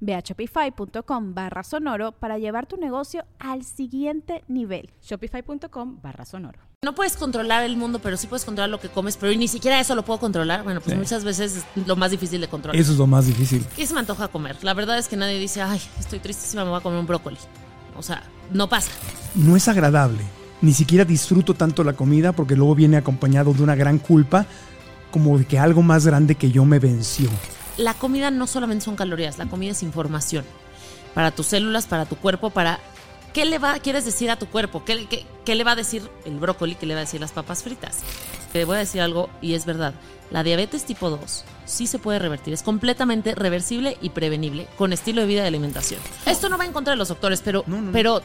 Ve a shopify.com barra sonoro para llevar tu negocio al siguiente nivel. Shopify.com barra sonoro. No puedes controlar el mundo, pero sí puedes controlar lo que comes, pero ni siquiera eso lo puedo controlar. Bueno, pues muchas veces es lo más difícil de controlar. Eso es lo más difícil. ¿Qué se me antoja comer? La verdad es que nadie dice, ay, estoy tristísima, me voy a comer un brócoli. O sea, no pasa. No es agradable. Ni siquiera disfruto tanto la comida porque luego viene acompañado de una gran culpa, como de que algo más grande que yo me venció la comida no solamente son calorías, la comida es información para tus células, para tu cuerpo, para qué le va, quieres decir a tu cuerpo, qué, qué, le va a decir el brócoli, qué le va a decir las papas fritas. Te voy a decir algo y es verdad, la diabetes tipo 2 sí se puede revertir, es completamente reversible y prevenible con estilo de vida y alimentación. Esto no va en contra de los doctores, pero, pero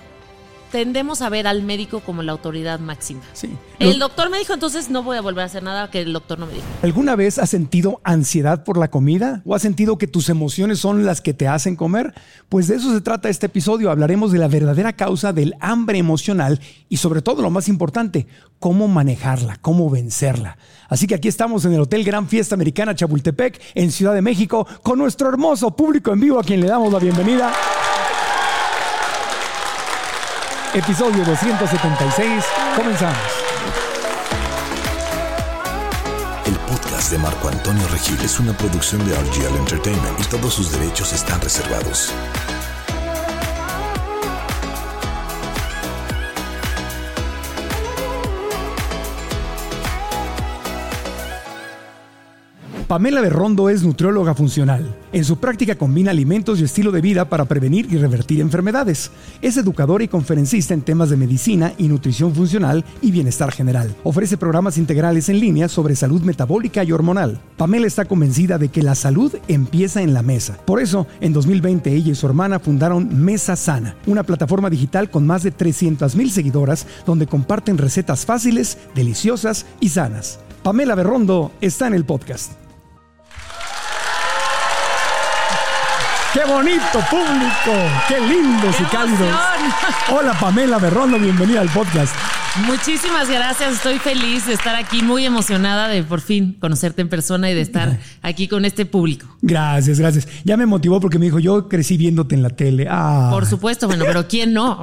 tendemos a ver al médico como la autoridad máxima. Sí. El doctor me dijo, entonces no voy a volver a hacer nada que el doctor no me dijo. ¿Alguna vez has sentido ansiedad por la comida? ¿O has sentido que tus emociones son las que te hacen comer? Pues de eso se trata este episodio. Hablaremos de la verdadera causa del hambre emocional y sobre todo lo más importante, cómo manejarla, cómo vencerla. Así que aquí estamos en el Hotel Gran Fiesta Americana Chapultepec, en Ciudad de México, con nuestro hermoso público en vivo a quien le damos la bienvenida. Episodio 276. Comenzamos. El podcast de Marco Antonio Regil es una producción de RGL Entertainment y todos sus derechos están reservados. Pamela Berrondo es nutrióloga funcional. En su práctica combina alimentos y estilo de vida para prevenir y revertir enfermedades. Es educadora y conferencista en temas de medicina y nutrición funcional y bienestar general. Ofrece programas integrales en línea sobre salud metabólica y hormonal. Pamela está convencida de que la salud empieza en la mesa. Por eso, en 2020 ella y su hermana fundaron Mesa Sana, una plataforma digital con más de 300.000 seguidoras donde comparten recetas fáciles, deliciosas y sanas. Pamela Berrondo está en el podcast. ¡Qué bonito público! ¡Qué lindos y cálidos! Hola Pamela Berrondo, bienvenida al podcast. Muchísimas gracias, estoy feliz de estar aquí, muy emocionada de por fin conocerte en persona y de estar aquí con este público. Gracias, gracias. Ya me motivó porque me dijo, yo crecí viéndote en la tele. Ah. Por supuesto, bueno, pero ¿quién no?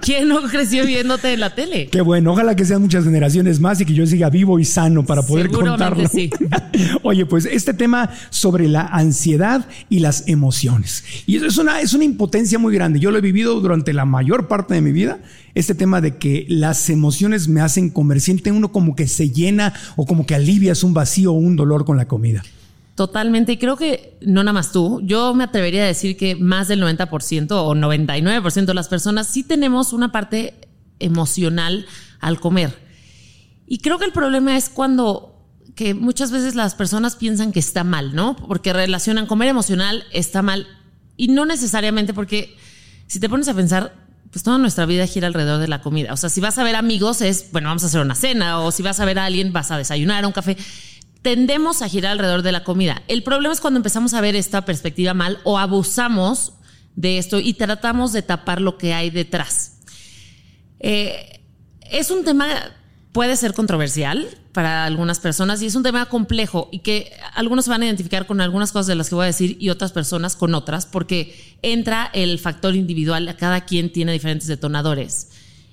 ¿Quién no creció viéndote en la tele? Qué bueno, ojalá que sean muchas generaciones más y que yo siga vivo y sano para poder contarlo. Sí. Oye, pues este tema sobre la ansiedad y las emociones. Y eso es una, es una impotencia muy grande. Yo lo he vivido durante la mayor parte de mi vida este tema de que las emociones me hacen comer, siente uno como que se llena o como que alivias un vacío o un dolor con la comida. Totalmente, y creo que no nada más tú, yo me atrevería a decir que más del 90% o 99% de las personas sí tenemos una parte emocional al comer. Y creo que el problema es cuando que muchas veces las personas piensan que está mal, ¿no? Porque relacionan comer emocional está mal y no necesariamente porque si te pones a pensar, pues toda nuestra vida gira alrededor de la comida. O sea, si vas a ver amigos es, bueno, vamos a hacer una cena, o si vas a ver a alguien, vas a desayunar, un café. Tendemos a girar alrededor de la comida. El problema es cuando empezamos a ver esta perspectiva mal o abusamos de esto y tratamos de tapar lo que hay detrás. Eh, es un tema puede ser controversial para algunas personas y es un tema complejo y que algunos se van a identificar con algunas cosas de las que voy a decir y otras personas con otras, porque entra el factor individual, cada quien tiene diferentes detonadores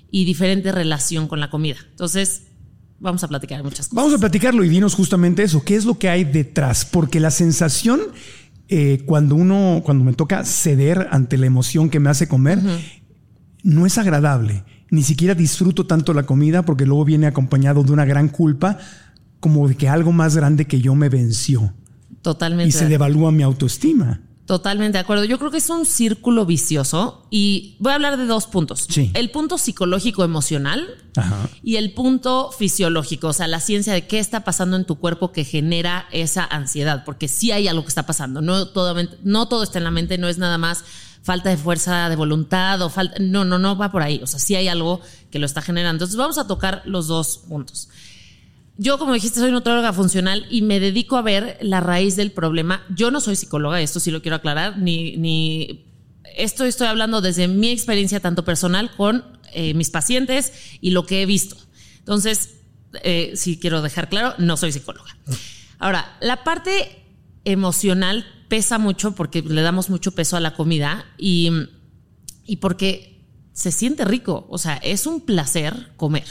y diferente relación con la comida. Entonces, vamos a platicar muchas cosas. Vamos a platicarlo y dinos justamente eso, ¿qué es lo que hay detrás? Porque la sensación eh, cuando uno, cuando me toca ceder ante la emoción que me hace comer, no es agradable ni siquiera disfruto tanto la comida porque luego viene acompañado de una gran culpa, como de que algo más grande que yo me venció. Totalmente. Y se devalúa mi autoestima. Totalmente de acuerdo. Yo creo que es un círculo vicioso y voy a hablar de dos puntos. Sí. El punto psicológico emocional Ajá. y el punto fisiológico, o sea, la ciencia de qué está pasando en tu cuerpo que genera esa ansiedad, porque sí hay algo que está pasando. No todo, no todo está en la mente, no es nada más falta de fuerza de voluntad o falta, no, no, no va por ahí. O sea, sí hay algo que lo está generando. Entonces vamos a tocar los dos puntos. Yo, como dijiste, soy nutróloga funcional y me dedico a ver la raíz del problema. Yo no soy psicóloga, esto sí lo quiero aclarar, ni, ni esto estoy hablando desde mi experiencia tanto personal con eh, mis pacientes y lo que he visto. Entonces, eh, sí quiero dejar claro, no soy psicóloga. Ahora, la parte emocional pesa mucho porque le damos mucho peso a la comida y, y porque se siente rico, o sea, es un placer comer.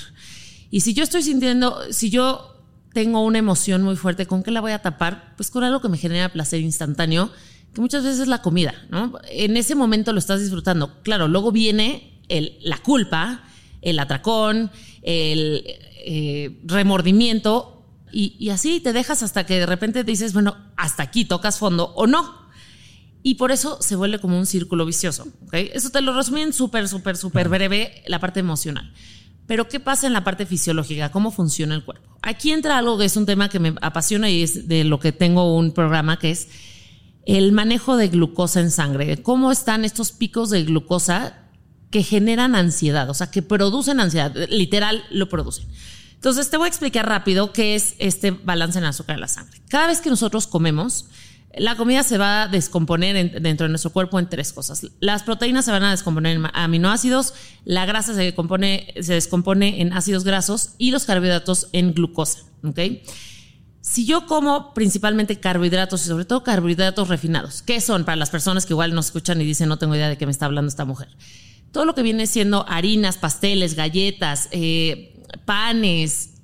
Y si yo estoy sintiendo, si yo tengo una emoción muy fuerte, ¿con qué la voy a tapar? Pues con algo que me genera placer instantáneo, que muchas veces es la comida, ¿no? En ese momento lo estás disfrutando. Claro, luego viene el, la culpa, el atracón, el eh, remordimiento, y, y así te dejas hasta que de repente te dices, bueno, hasta aquí tocas fondo o no. Y por eso se vuelve como un círculo vicioso. ¿okay? Eso te lo resumí en súper, súper, súper breve la parte emocional. Pero ¿qué pasa en la parte fisiológica? ¿Cómo funciona el cuerpo? Aquí entra algo que es un tema que me apasiona y es de lo que tengo un programa que es el manejo de glucosa en sangre. ¿Cómo están estos picos de glucosa que generan ansiedad? O sea, que producen ansiedad. Literal, lo producen. Entonces, te voy a explicar rápido qué es este balance en azúcar en la sangre. Cada vez que nosotros comemos, la comida se va a descomponer en, dentro de nuestro cuerpo en tres cosas. Las proteínas se van a descomponer en aminoácidos, la grasa se, compone, se descompone en ácidos grasos y los carbohidratos en glucosa. ¿okay? Si yo como principalmente carbohidratos y sobre todo carbohidratos refinados, ¿qué son para las personas que igual nos escuchan y dicen no tengo idea de qué me está hablando esta mujer? Todo lo que viene siendo harinas, pasteles, galletas, eh, panes,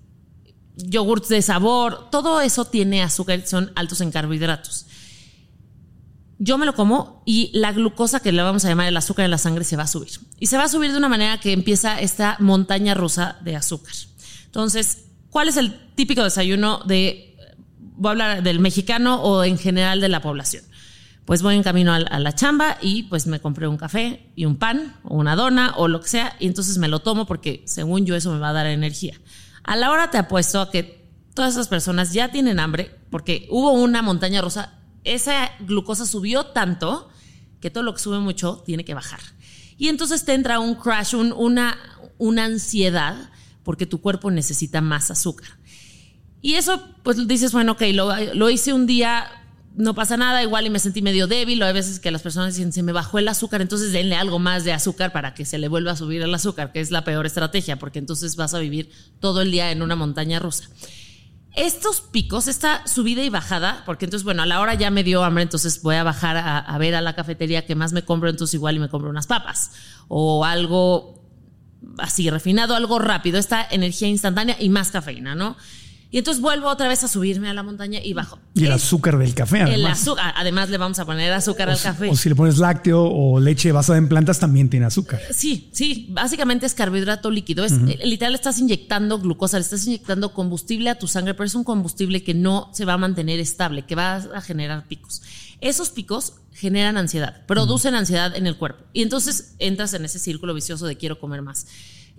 yogurts de sabor, todo eso tiene azúcar, son altos en carbohidratos yo me lo como y la glucosa, que le vamos a llamar el azúcar en la sangre, se va a subir. Y se va a subir de una manera que empieza esta montaña rusa de azúcar. Entonces, ¿cuál es el típico desayuno de, voy a hablar del mexicano o en general de la población? Pues voy en camino a, la chamba y pues me compré un café y un pan o una dona o lo que sea y entonces me lo tomo porque según yo eso me va a dar energía. A la hora te apuesto a que todas esas personas ya tienen hambre porque hubo una montaña rusa esa glucosa subió tanto que todo lo que sube mucho tiene que bajar. Y entonces te entra un crash, una, una ansiedad, porque tu cuerpo necesita más azúcar. Y eso, pues dices, bueno, ok, lo hice un día, no pasa nada, igual y me sentí medio débil, o hay veces que las personas dicen, se me bajó el azúcar, entonces denle algo más de azúcar para que se le vuelva a subir el azúcar, que es la peor estrategia, porque entonces vas a vivir todo el día en una montaña rusa estos picos, esta subida y bajada, porque entonces, bueno, a la hora ya me dio hambre, entonces voy a bajar a, a, ver a la cafetería que más me compro, entonces igual y me compro unas papas o algo así refinado, algo rápido, esta energía instantánea y más cafeína, ¿no? Y entonces vuelvo otra vez a subirme a la montaña y bajo. Y el azúcar del café, además. El azúcar, además le vamos a poner azúcar o al si, café. O si le pones lácteo o leche basada en plantas, también tiene azúcar. Sí, sí, básicamente es carbohidrato líquido. Es, uh -huh. Literal, estás inyectando glucosa, le estás inyectando combustible a tu sangre, pero es un combustible que no se va a mantener estable, que va a generar picos. Esos picos generan ansiedad, producen uh -huh. ansiedad en el cuerpo. Y entonces entras en ese círculo vicioso de quiero comer más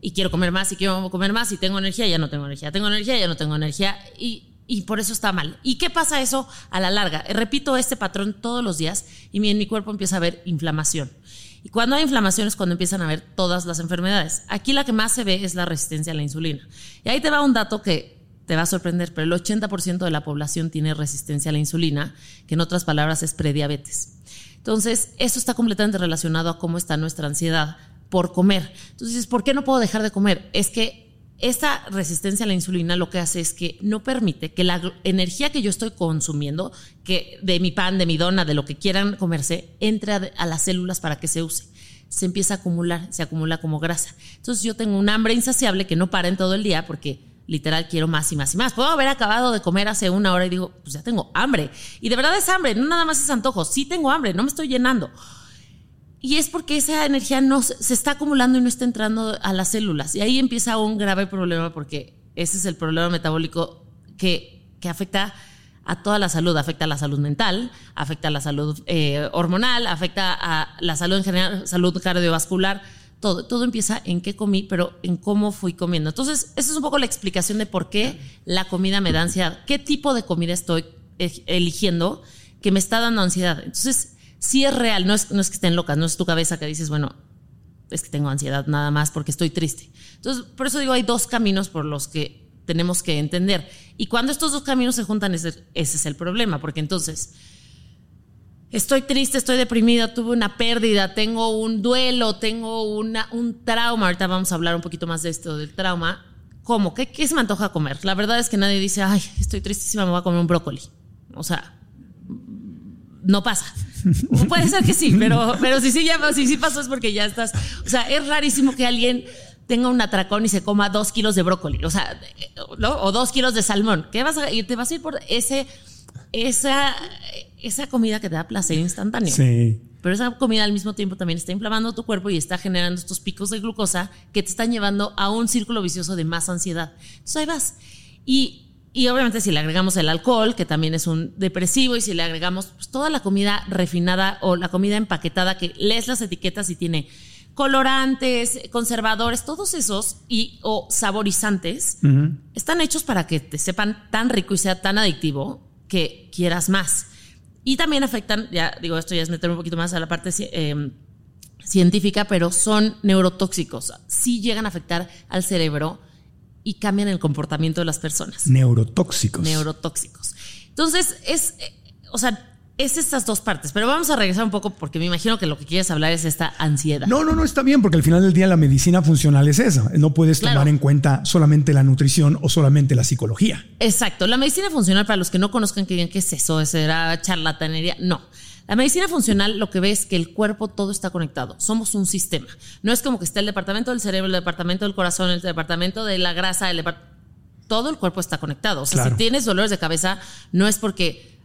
y quiero comer más y quiero comer más y tengo energía, ya no tengo energía, tengo energía, ya no tengo energía y, y por eso está mal. ¿Y qué pasa eso a la larga? Repito este patrón todos los días y en mi cuerpo empieza a haber inflamación. Y cuando hay inflamación es cuando empiezan a haber todas las enfermedades. Aquí la que más se ve es la resistencia a la insulina. Y ahí te va un dato que te va a sorprender, pero el 80% de la población tiene resistencia a la insulina, que en otras palabras es prediabetes. Entonces, eso está completamente relacionado a cómo está nuestra ansiedad por comer. Entonces, ¿por qué no puedo dejar de comer? Es que esta resistencia a la insulina lo que hace es que no permite que la energía que yo estoy consumiendo, que de mi pan, de mi dona, de lo que quieran comerse, entre a, a las células para que se use. Se empieza a acumular, se acumula como grasa. Entonces yo tengo un hambre insaciable que no para en todo el día porque literal quiero más y más y más. Puedo haber acabado de comer hace una hora y digo, pues ya tengo hambre. Y de verdad es hambre, no nada más es antojo. Sí tengo hambre, no me estoy llenando. Y es porque esa energía no se está acumulando y no está entrando a las células. Y ahí empieza un grave problema porque ese es el problema metabólico que, que afecta a toda la salud. Afecta a la salud mental, afecta a la salud eh, hormonal, afecta a la salud en general, salud cardiovascular. Todo, todo empieza en qué comí, pero en cómo fui comiendo. Entonces, esa es un poco la explicación de por qué la comida me da ansiedad. ¿Qué tipo de comida estoy eh, eligiendo que me está dando ansiedad? Entonces, sí es real, no es, que estén locas, no es tu cabeza que dices, bueno, es que tengo ansiedad nada más porque estoy triste. Entonces, por eso digo, hay dos caminos por los que tenemos que entender. Y cuando estos dos caminos se juntan, ese, es el problema, porque entonces estoy triste, estoy deprimida, tuve una pérdida, tengo un duelo, tengo un trauma. Ahorita vamos a hablar un poquito más de esto, del trauma. ¿Cómo? ¿Qué, ¿Qué se me antoja comer? La verdad es que nadie dice, ay, estoy tristísima, me voy a comer un brócoli. O sea, no pasa. Puede ser que sí, pero, pero si sí, ya, si sí pasó es porque ya estás. O sea, es rarísimo que alguien tenga un atracón y se coma dos kilos de brócoli, o sea, ¿no? o dos kilos de salmón. ¿Qué vas a? Te vas a ir por ese, esa, esa comida que te da placer instantáneo. Sí. Pero esa comida al mismo tiempo también está inflamando tu cuerpo y está generando estos picos de glucosa que te están llevando a un círculo vicioso de más ansiedad. Entonces ahí vas. Y y obviamente si le agregamos el alcohol, que también es un depresivo, y si le agregamos pues, toda la comida refinada o la comida empaquetada que lees las etiquetas y tiene colorantes, conservadores, todos esos y o saborizantes están hechos para que te sepan tan rico y sea tan adictivo que quieras más. Y también afectan, ya digo, esto ya es meterme un poquito más a la parte eh, científica, pero son neurotóxicos. Sí llegan a afectar al cerebro y cambian el comportamiento de las personas. Neurotóxicos. Neurotóxicos. Entonces, es, eh, o sea, es estas dos partes, pero vamos a regresar un poco porque me imagino que lo que quieres hablar es esta ansiedad. No, no, no está bien, porque al final del día la medicina funcional es esa. No puedes Claro. tomar en cuenta solamente la nutrición o solamente la psicología. Exacto. La medicina funcional, para los que no conozcan, que digan qué es eso, será charlatanería. No. La medicina funcional lo que ve es que el cuerpo todo está conectado. Somos un sistema. No es como que está el departamento del cerebro, el departamento del corazón, el departamento de la grasa, el todo el cuerpo está conectado. O sea, Claro. si tienes dolores de cabeza, no es porque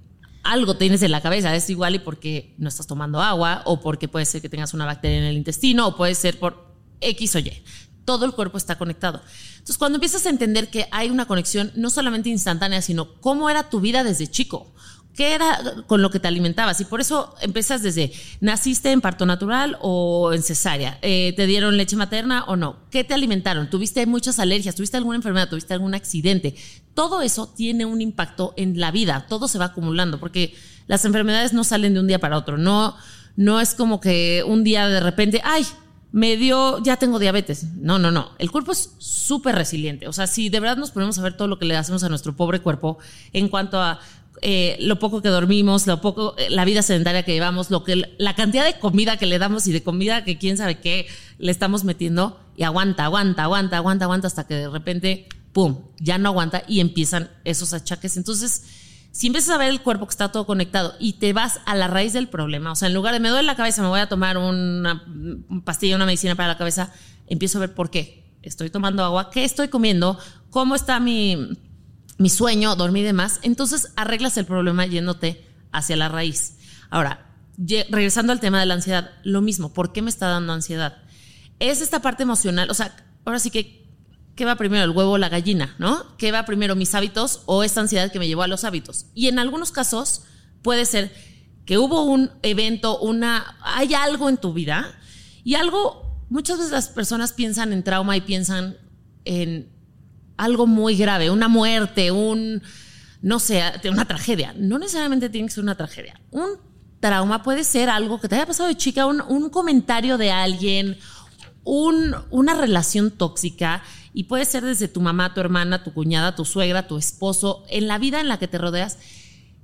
algo tienes en la cabeza, es igual y porque no estás tomando agua, o porque puede ser que tengas una bacteria en el intestino, o puede ser por X o Y. Todo el cuerpo está conectado. Entonces, cuando empiezas a entender que hay una conexión no solamente instantánea, sino cómo era tu vida desde chico, qué era con lo que te alimentabas, y por eso empiezas desde, ¿naciste en parto natural o en cesárea? Eh, ¿Te dieron leche materna o no? ¿Qué te alimentaron? ¿Tuviste muchas alergias? ¿Tuviste alguna enfermedad? ¿Tuviste algún accidente? Todo eso tiene un impacto en la vida, todo se va acumulando, porque las enfermedades no salen de un día para otro, no, no es como que un día de repente, ay, me dio, ya tengo diabetes. No, no, no. El cuerpo es súper resiliente. O sea, si de verdad nos ponemos a ver todo lo que le hacemos a nuestro pobre cuerpo en cuanto a eh, lo poco que dormimos, lo poco, eh, la vida sedentaria que llevamos, lo que, la cantidad de comida que le damos y de comida que quién sabe qué le estamos metiendo y aguanta, aguanta, aguanta, aguanta, aguanta hasta que de repente, pum, ya no aguanta y empiezan esos achaques. Entonces, si empiezas a ver el cuerpo que está todo conectado y te vas a la raíz del problema, o sea, en lugar de me duele la cabeza, me voy a tomar una, pastilla, una medicina para la cabeza, empiezo a ver por qué. Estoy tomando agua, qué estoy comiendo, cómo está mi, mi sueño, dormí de más. Entonces arreglas el problema yéndote hacia la raíz. Ahora, regresando al tema de la ansiedad, lo mismo, ¿por qué me está dando ansiedad? Es esta parte emocional, o sea, ahora sí que ¿qué va primero, el huevo o la gallina? ¿No? ¿Qué va primero, mis hábitos o esta ansiedad que me llevó a los hábitos? Y en algunos casos puede ser que hubo un evento, una, hay algo en tu vida y algo, muchas veces las personas piensan en trauma y piensan en algo muy grave, una muerte, un, no sé, una tragedia. No necesariamente tiene que ser una tragedia. Un trauma puede ser algo que te haya pasado de chica, un, comentario de alguien, un- una relación tóxica y puede ser desde tu mamá, tu hermana, tu cuñada, tu suegra, tu esposo, en la vida en la que te rodeas,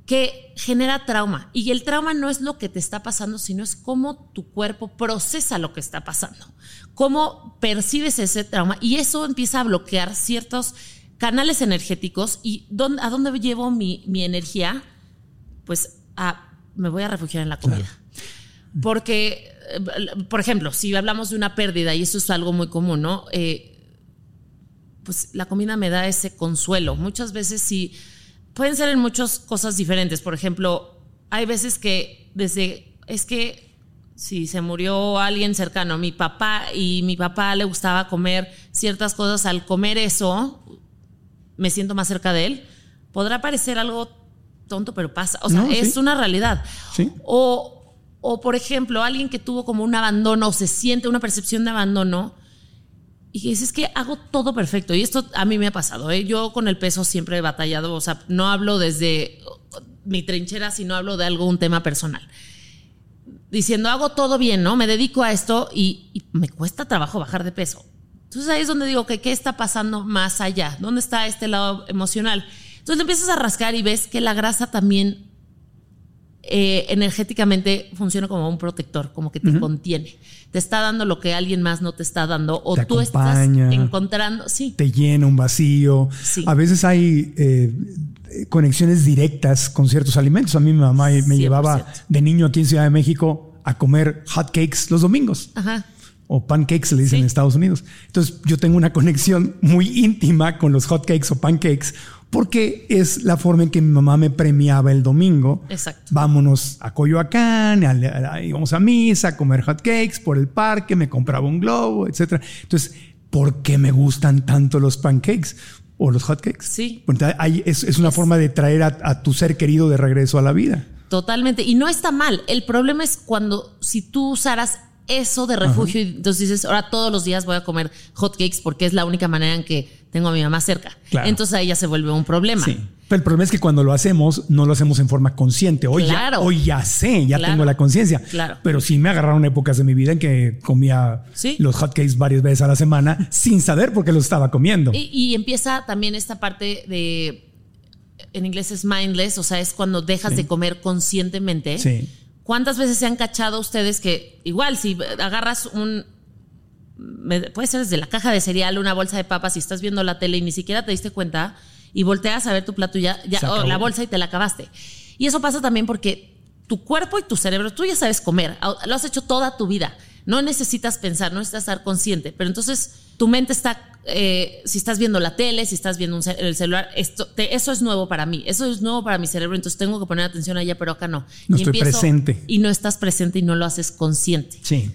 que genera trauma. Y el trauma no es lo que te está pasando, sino es cómo tu cuerpo procesa lo que está pasando, cómo percibes ese trauma y eso empieza a bloquear ciertos canales energéticos y ¿dónde- a dónde llevo mi, mi energía, pues a, me voy a refugiar en la comida. Porque, por ejemplo, si hablamos de una pérdida, y eso es algo muy común, ¿no? Eh, pues la comida me da ese consuelo. Muchas veces sí, pueden ser en muchas cosas diferentes. Por ejemplo, hay veces que desde, es que si se murió alguien cercano, mi papá y mi papá le gustaba comer ciertas cosas, al comer eso me siento más cerca de él. Podrá parecer algo tonto, pero pasa. O sea, No, es sí. una realidad. Sí. O, o, por ejemplo, alguien que tuvo como un abandono o se siente una percepción de abandono y dices que hago todo perfecto. Y esto a mí me ha pasado. ¿eh? Yo con el peso siempre he batallado. O sea, no hablo desde mi trinchera, sino hablo de algo, un tema personal. Diciendo, hago todo bien, ¿no? Me dedico a esto y, y me cuesta trabajo bajar de peso. Entonces ahí es donde digo que qué está pasando más allá. ¿Dónde está este lado emocional? Entonces le empiezas a rascar y ves que la grasa también eh, energéticamente funciona como un protector, como que te contiene. Te está dando lo que alguien más no te está dando o Te tú acompaña. estás encontrando, sí, te llena un vacío. Sí. A veces hay eh, conexiones directas con ciertos alimentos. A mí mi mamá me 100%. llevaba de niño aquí en Ciudad de México a comer hot cakes los domingos. ajá. O pancakes, le dicen Sí. en Estados Unidos. Entonces, yo tengo una conexión muy íntima con los hot cakes o pancakes porque es la forma en que mi mamá me premiaba el domingo. Exacto. Vámonos a Coyoacán, a- a- a- íbamos a misa, a comer hot cakes por el parque, me compraba un globo, etcétera. Entonces, ¿por qué me gustan tanto los pancakes o los hot cakes? Sí. Porque hay- es, es una forma de traer a, a tu ser querido de regreso a la vida. Totalmente. Y no está mal. El problema es cuando si tú usaras eso de refugio y entonces dices, ahora todos los días voy a comer hotcakes porque es la única manera en que tengo a mi mamá cerca. Claro. Entonces ahí ya se vuelve un problema. Sí. Pero el problema es que cuando lo hacemos, no lo hacemos en forma consciente. Hoy, Claro. ya, hoy ya sé, ya Claro. tengo la conciencia. Claro. Pero sí me agarraron épocas de mi vida en que comía Sí. los hotcakes varias veces a la semana sin saber por qué los estaba comiendo. Y, y empieza también esta parte de, en inglés es mindless, o sea, es cuando dejas de comer conscientemente. Sí. ¿Cuántas veces se han cachado ustedes que igual si agarras un... Puede ser desde la caja de cereal, una bolsa de papas y estás viendo la tele y ni siquiera te diste cuenta y volteas a ver tu plato y ya, oh, la bolsa y te la acabaste. Y eso pasa también porque tu cuerpo y tu cerebro, tú ya sabes comer, au- lo has hecho toda tu vida. No necesitas pensar, no necesitas estar consciente, pero entonces tu mente está, eh, si estás viendo la tele, si estás viendo un ce- el celular, esto, te- eso es nuevo para mí, eso es nuevo para mi cerebro, entonces tengo que poner atención allá, pero acá no. No Y estoy presente. Y no estás presente y no lo haces consciente. Sí.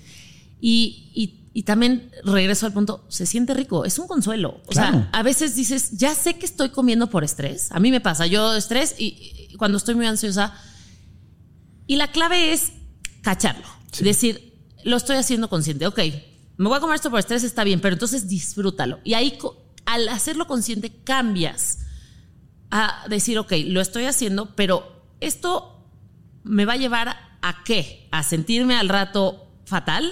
Y, y- y también regreso al punto, se siente rico, es un consuelo. O Claro. sea, a veces dices, ya sé que estoy comiendo por estrés. A mí me pasa, yo estrés y, y cuando estoy muy ansiosa. Y la clave es cacharlo. Decir, lo estoy haciendo consciente. Ok, me voy a comer esto por estrés, está bien, pero entonces disfrútalo. Y ahí, al hacerlo consciente, cambias a decir, ok, lo estoy haciendo, pero esto me va a llevar a qué? A sentirme al rato fatal,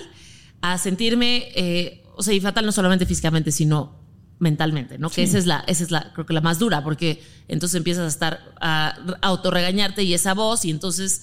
a sentirme, eh, o sea, y fatal no solamente físicamente, sino mentalmente, ¿no? Que esa es la, esa es la, creo que la más dura, porque entonces empiezas a estar a autorregañarte y esa voz, y entonces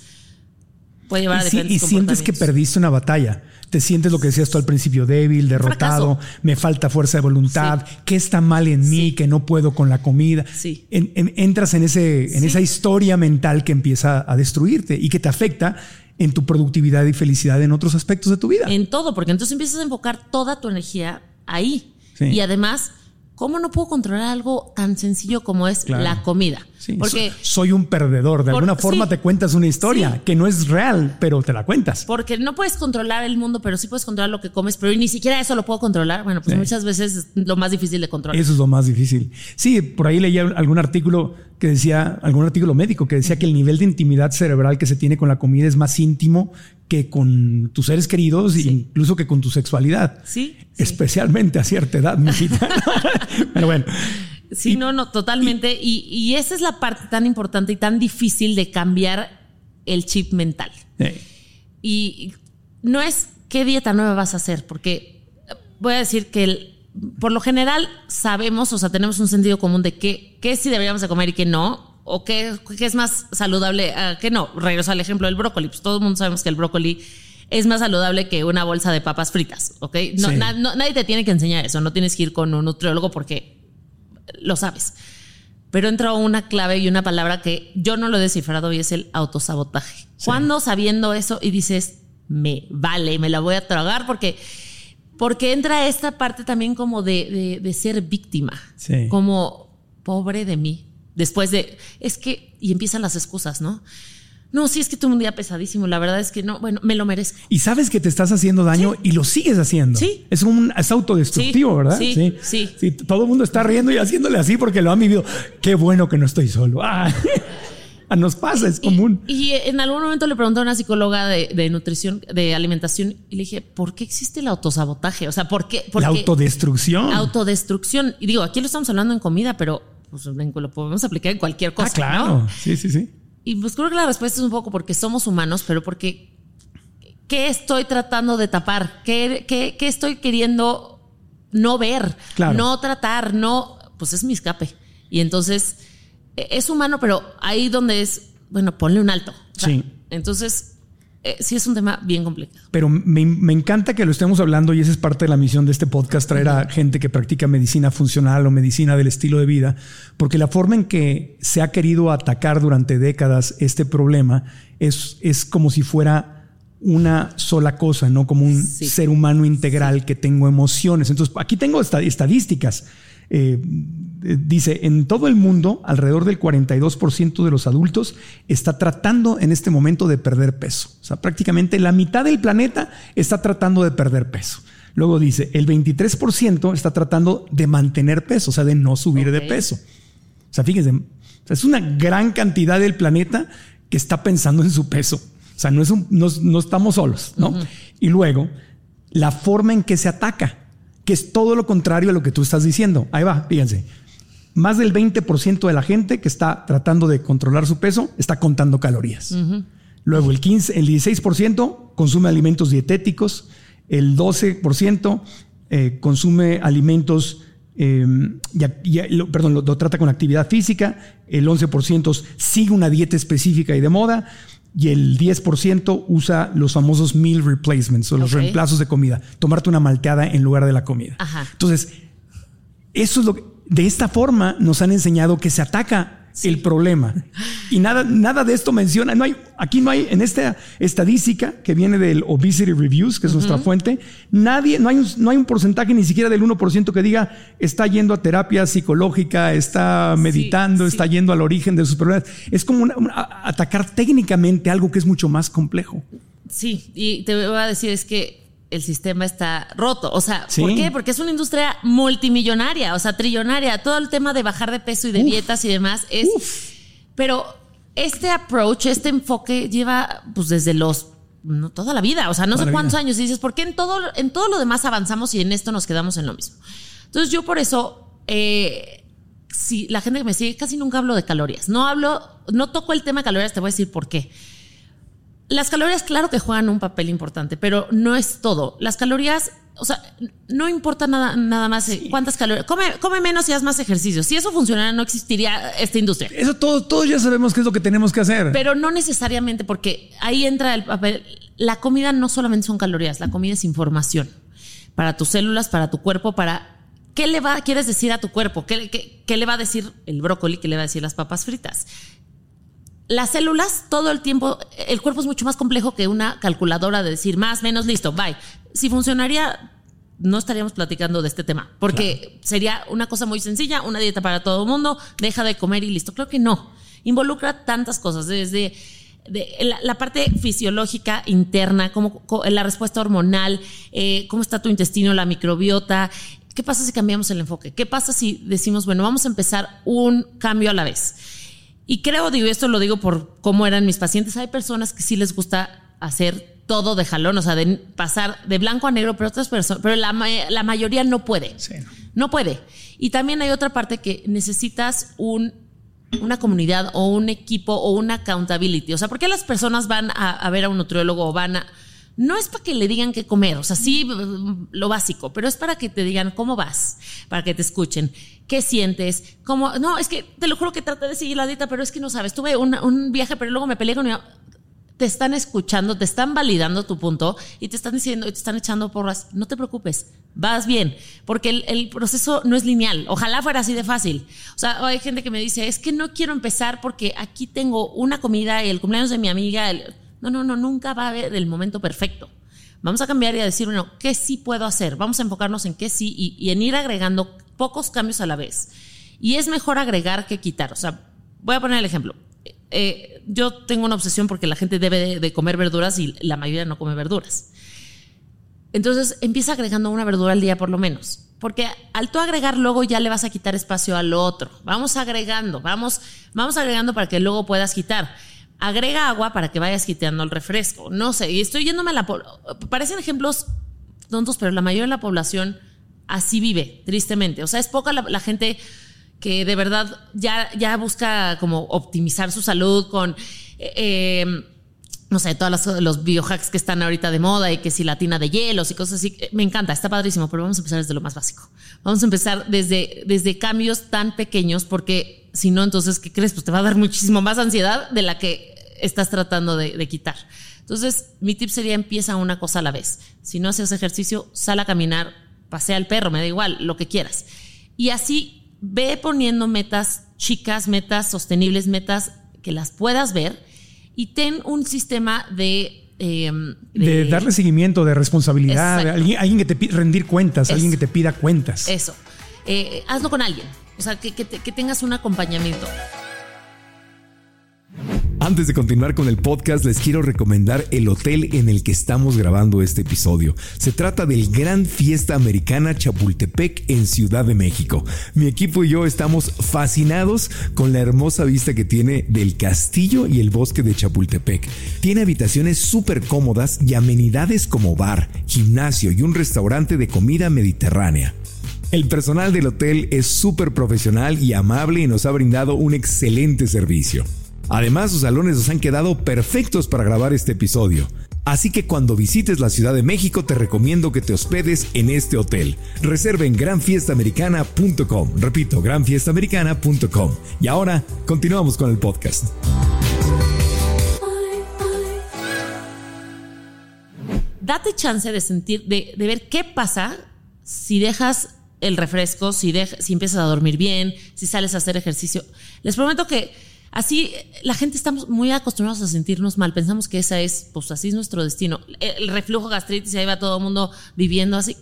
puede llevar a Y, sí- diferentes y sientes que perdiste una batalla. Te sientes lo que decías tú al principio, débil, derrotado, fracaso. me falta fuerza de voluntad, Sí. que está mal en mí, que no puedo con la comida. Sí. En- en- entras en, ese, en esa historia mental que empieza a destruirte y que te afecta en tu productividad y felicidad en otros aspectos de tu vida. En todo, porque entonces empiezas a enfocar toda tu energía ahí. Sí. Y además, ¿cómo no puedo controlar algo tan sencillo como es Claro. la comida? Sí, Porque so- soy un perdedor. De Por- alguna forma sí. te cuentas una historia Sí. que no es real, pero te la cuentas. Porque no puedes controlar el mundo, pero sí puedes controlar lo que comes, pero ni siquiera eso lo puedo controlar. Bueno, pues Sí. muchas veces es lo más difícil de controlar. Eso es lo más difícil. Sí, por ahí leía algún artículo que decía, algún artículo médico que decía que el nivel de intimidad cerebral que se tiene con la comida es más íntimo que con tus seres queridos e incluso que con tu sexualidad. Sí, sí. Especialmente a cierta edad, mijita. Pero bueno. Sí, no, no, totalmente. Y, y esa es la parte tan importante y tan difícil de cambiar el chip mental. eh, Y no es qué dieta nueva vas a hacer, porque voy a decir que el- por lo general sabemos, o sea, tenemos un sentido común de qué, qué sí deberíamos de comer y qué no, o qué, qué es más saludable, a qué no. Regreso al ejemplo del brócoli, pues todo el mundo sabemos que el brócoli es más saludable que una bolsa de papas fritas, ¿ok? No, Sí. na- no- nadie te tiene que enseñar eso, no tienes que ir con un nutriólogo porque lo sabes. Pero entró una clave y una palabra que yo no lo he descifrado y es el autosabotaje. Cuando sabiendo eso y dices, me vale, me la voy a tragar porque, porque entra esta parte también como de, de- de ser víctima, Sí. como pobre de mí. Después de, es que, y empiezan las excusas, ¿no? No, sí, es que tuve un día pesadísimo. La verdad es que no, bueno, me lo merezco. Y sabes que te estás haciendo daño y lo sigues haciendo. Sí. Es un es autodestructivo, Sí, ¿verdad? sí, sí. Todo el mundo está riendo y haciéndole así porque lo han vivido. Qué bueno que no estoy solo. Ah, nos pasa, es común. Y, y en algún momento le pregunté a una psicóloga de, de nutrición, de alimentación, y le dije, ¿por qué existe el autosabotaje? O sea, ¿por qué? por la autodestrucción. autodestrucción. Y digo, aquí lo estamos hablando en comida, pero pues, lo podemos aplicar en cualquier cosa. ah, claro. ¿no? Sí, sí, sí. Y pues creo que la respuesta es un poco porque somos humanos, pero porque ¿qué estoy tratando de tapar? ¿Qué, qué, qué estoy queriendo no ver? Claro. No tratar, no, pues es mi escape. Y entonces e- es humano, pero ahí donde es, bueno, ponle un alto. O sea, Sí. Entonces, eh, sí es un tema bien complicado. Pero me, me encanta que lo estemos hablando y esa es parte de la misión de este podcast, traer a gente que practica medicina funcional o medicina del estilo de vida, porque la forma en que se ha querido atacar durante décadas este problema es, es como si fuera una sola cosa, no como un Sí. ser humano integral que tengo emociones. Entonces, aquí tengo esta- estadísticas. Eh, dice, en todo el mundo, alrededor del 42% de los adultos está tratando en este momento de perder peso. O sea, prácticamente la mitad del planeta está tratando de perder peso. Luego dice, el 23% está tratando de mantener peso, o sea, de no subir de peso. O sea, fíjense, es una gran cantidad del planeta que está pensando en su peso. O sea, no, es un- no, no estamos solos, ¿no? Y luego, la forma en que se ataca, que es todo lo contrario a lo que tú estás diciendo. Ahí va, fíjense. Más del 20% de la gente que está tratando de controlar su peso está contando calorías. Luego el 15, el 16% consume alimentos dietéticos, el 12% eh, consume alimentos, eh, ya- ya- lo- perdón, lo, lo trata con actividad física, el 11% sigue una dieta específica y de moda, y el 10% usa los famosos meal replacements o los reemplazos de comida, tomarte una malteada en lugar de la comida. Ajá. Entonces, eso es lo que, de esta forma nos han enseñado que se ataca el problema. Y nada, nada de esto menciona, no hay, aquí no hay, en esta estadística que viene del Obesity Reviews, que es nuestra fuente, nadie, no hay, un, no hay un porcentaje ni siquiera del 1% que diga está yendo a terapia psicológica, está meditando, sí. está yendo al origen de sus problemas. Es como una- atacar técnicamente algo que es mucho más complejo. Sí, y te voy a decir es que el sistema está roto. O sea, Sí. ¿por qué? Porque es una industria multimillonaria, o sea, trillonaria. Todo el tema de bajar de peso y de Uf. dietas y demás es. Pero este approach, este enfoque lleva pues desde los no, toda la vida, o sea, no Toda sé cuántos vida. años. Y dices, ¿por qué en todo, en todo lo demás avanzamos y en esto nos quedamos en lo mismo? Entonces, yo por eso, eh, si la gente que me sigue, casi nunca hablo de calorías. No hablo, no toco el tema de calorías, te voy a decir por qué. Las calorías, claro que juegan un papel importante, pero no es todo. Las calorías, o sea, no importa nada, nada más eh, cuántas calorías. Come, come menos y haz más ejercicio. Si eso funcionara, no existiría esta industria. Eso todo, todos ya sabemos qué es lo que tenemos que hacer. Pero no necesariamente, porque ahí entra el papel. La comida no solamente son calorías, la comida es información para tus células, para tu cuerpo, para qué le va, quieres decir a tu cuerpo, qué, qué- qué le va a decir el brócoli, qué le va a decir las papas fritas. Las células todo el tiempo, el cuerpo es mucho más complejo que una calculadora de decir más, menos, listo, bye. Si funcionaría, no estaríamos platicando de este tema, porque sería una cosa muy sencilla, una dieta para todo el mundo, deja de comer y listo. Creo que no. Involucra tantas cosas, desde de la, la parte fisiológica interna, cómo, co- la respuesta hormonal, eh, cómo está tu intestino, la microbiota. ¿Qué pasa si cambiamos el enfoque? ¿Qué pasa si decimos, bueno, vamos a empezar un cambio a la vez? Y creo, digo, esto lo digo por cómo eran mis pacientes. Hay personas que sí les gusta hacer todo de jalón, o sea, de pasar de blanco a negro, pero otras personas, pero la, ma- la mayoría no puede. Sí. No puede. Y también hay otra parte que necesitas un, una comunidad o un equipo o una accountability. O sea, ¿por qué las personas van a, a ver a un nutriólogo o van a... No es para que le digan qué comer, o sea, sí lo básico, pero es para que te digan cómo vas, para que te escuchen, qué sientes, cómo... No, es que te lo juro que traté de seguir la dieta, pero es que no sabes, tuve un, un viaje, pero luego me peleé con mi te están escuchando, te están validando tu punto y te están diciendo, te están echando porras. No te preocupes, vas bien, porque el, proceso no es lineal. Ojalá fuera así de fácil. O sea, hay gente que me dice, es que no quiero empezar porque aquí tengo una comida el cumpleaños de mi amiga. el-". No, no, no, nunca va a haber el momento perfecto. Vamos a cambiar y a decir, bueno, ¿qué sí puedo hacer? Vamos a enfocarnos en qué sí y, en ir agregando pocos cambios a la vez. Y es mejor agregar que quitar. O sea, voy a poner el ejemplo. eh, yo tengo una obsesión porque la gente debe de, de comer verduras y la mayoría no come verduras. Entonces empieza agregando una verdura al día por lo menos. Porque al tú agregar luego ya le vas a quitar espacio al otro. Vamos agregando, vamos, vamos agregando para que luego puedas quitar. Agrega agua para que vayas quitando el refresco. No sé, y estoy yéndome a la... Parecen ejemplos tontos, pero la mayoría de la población así vive, tristemente. O sea, es poca la, gente que de verdad ya, ya busca como optimizar su salud con... Eh, eh, no sé, todos los biohacks que están ahorita de moda y que si la tina de hielos y cosas así, me encanta, está padrísimo, pero vamos a empezar desde lo más básico. Vamos a empezar desde, desde cambios tan pequeños porque si no, entonces, ¿qué crees? Pues te va a dar muchísimo más ansiedad de la que estás tratando de, de quitar. Entonces, mi tip sería empieza una cosa a la vez. Si no haces ejercicio, sal a caminar, pasea al perro, me da igual, lo que quieras. Y así ve poniendo metas chicas, metas sostenibles, metas que las puedas ver y ten un sistema de... Eh, de, de, darle seguimiento, de responsabilidad, de alguien, alguien, que te pida rendir cuentas, Eso. alguien que te pida cuentas. Eso. Eh, hazlo con alguien. O sea, que, que, te, que tengas un acompañamiento. Antes de continuar con el podcast, les quiero recomendar el hotel en el que estamos grabando este episodio. Se trata del Gran Fiesta Americana Chapultepec en Ciudad de México. Mi equipo y yo estamos fascinados con la hermosa vista que tiene del castillo y el bosque de Chapultepec. Tiene habitaciones súper cómodas y amenidades como bar, gimnasio y un restaurante de comida mediterránea. El personal del hotel es súper profesional y amable y nos ha brindado un excelente servicio. Además, sus salones nos han quedado perfectos para grabar este episodio. Así que cuando visites la Ciudad de México te recomiendo que te hospedes en este hotel. Reserva en granfiestamericana.com. Repito, granfiestamericana.com. Y ahora continuamos con el podcast. Date chance de sentir, de, de ver qué pasa si dejas el refresco, si, de, si empiezas a dormir bien, si sales a hacer ejercicio. Les prometo que Así, la gente estamos muy acostumbrados a sentirnos mal. Pensamos que esa es, pues así es nuestro destino. El reflujo gastritis, ahí va todo el mundo viviendo así.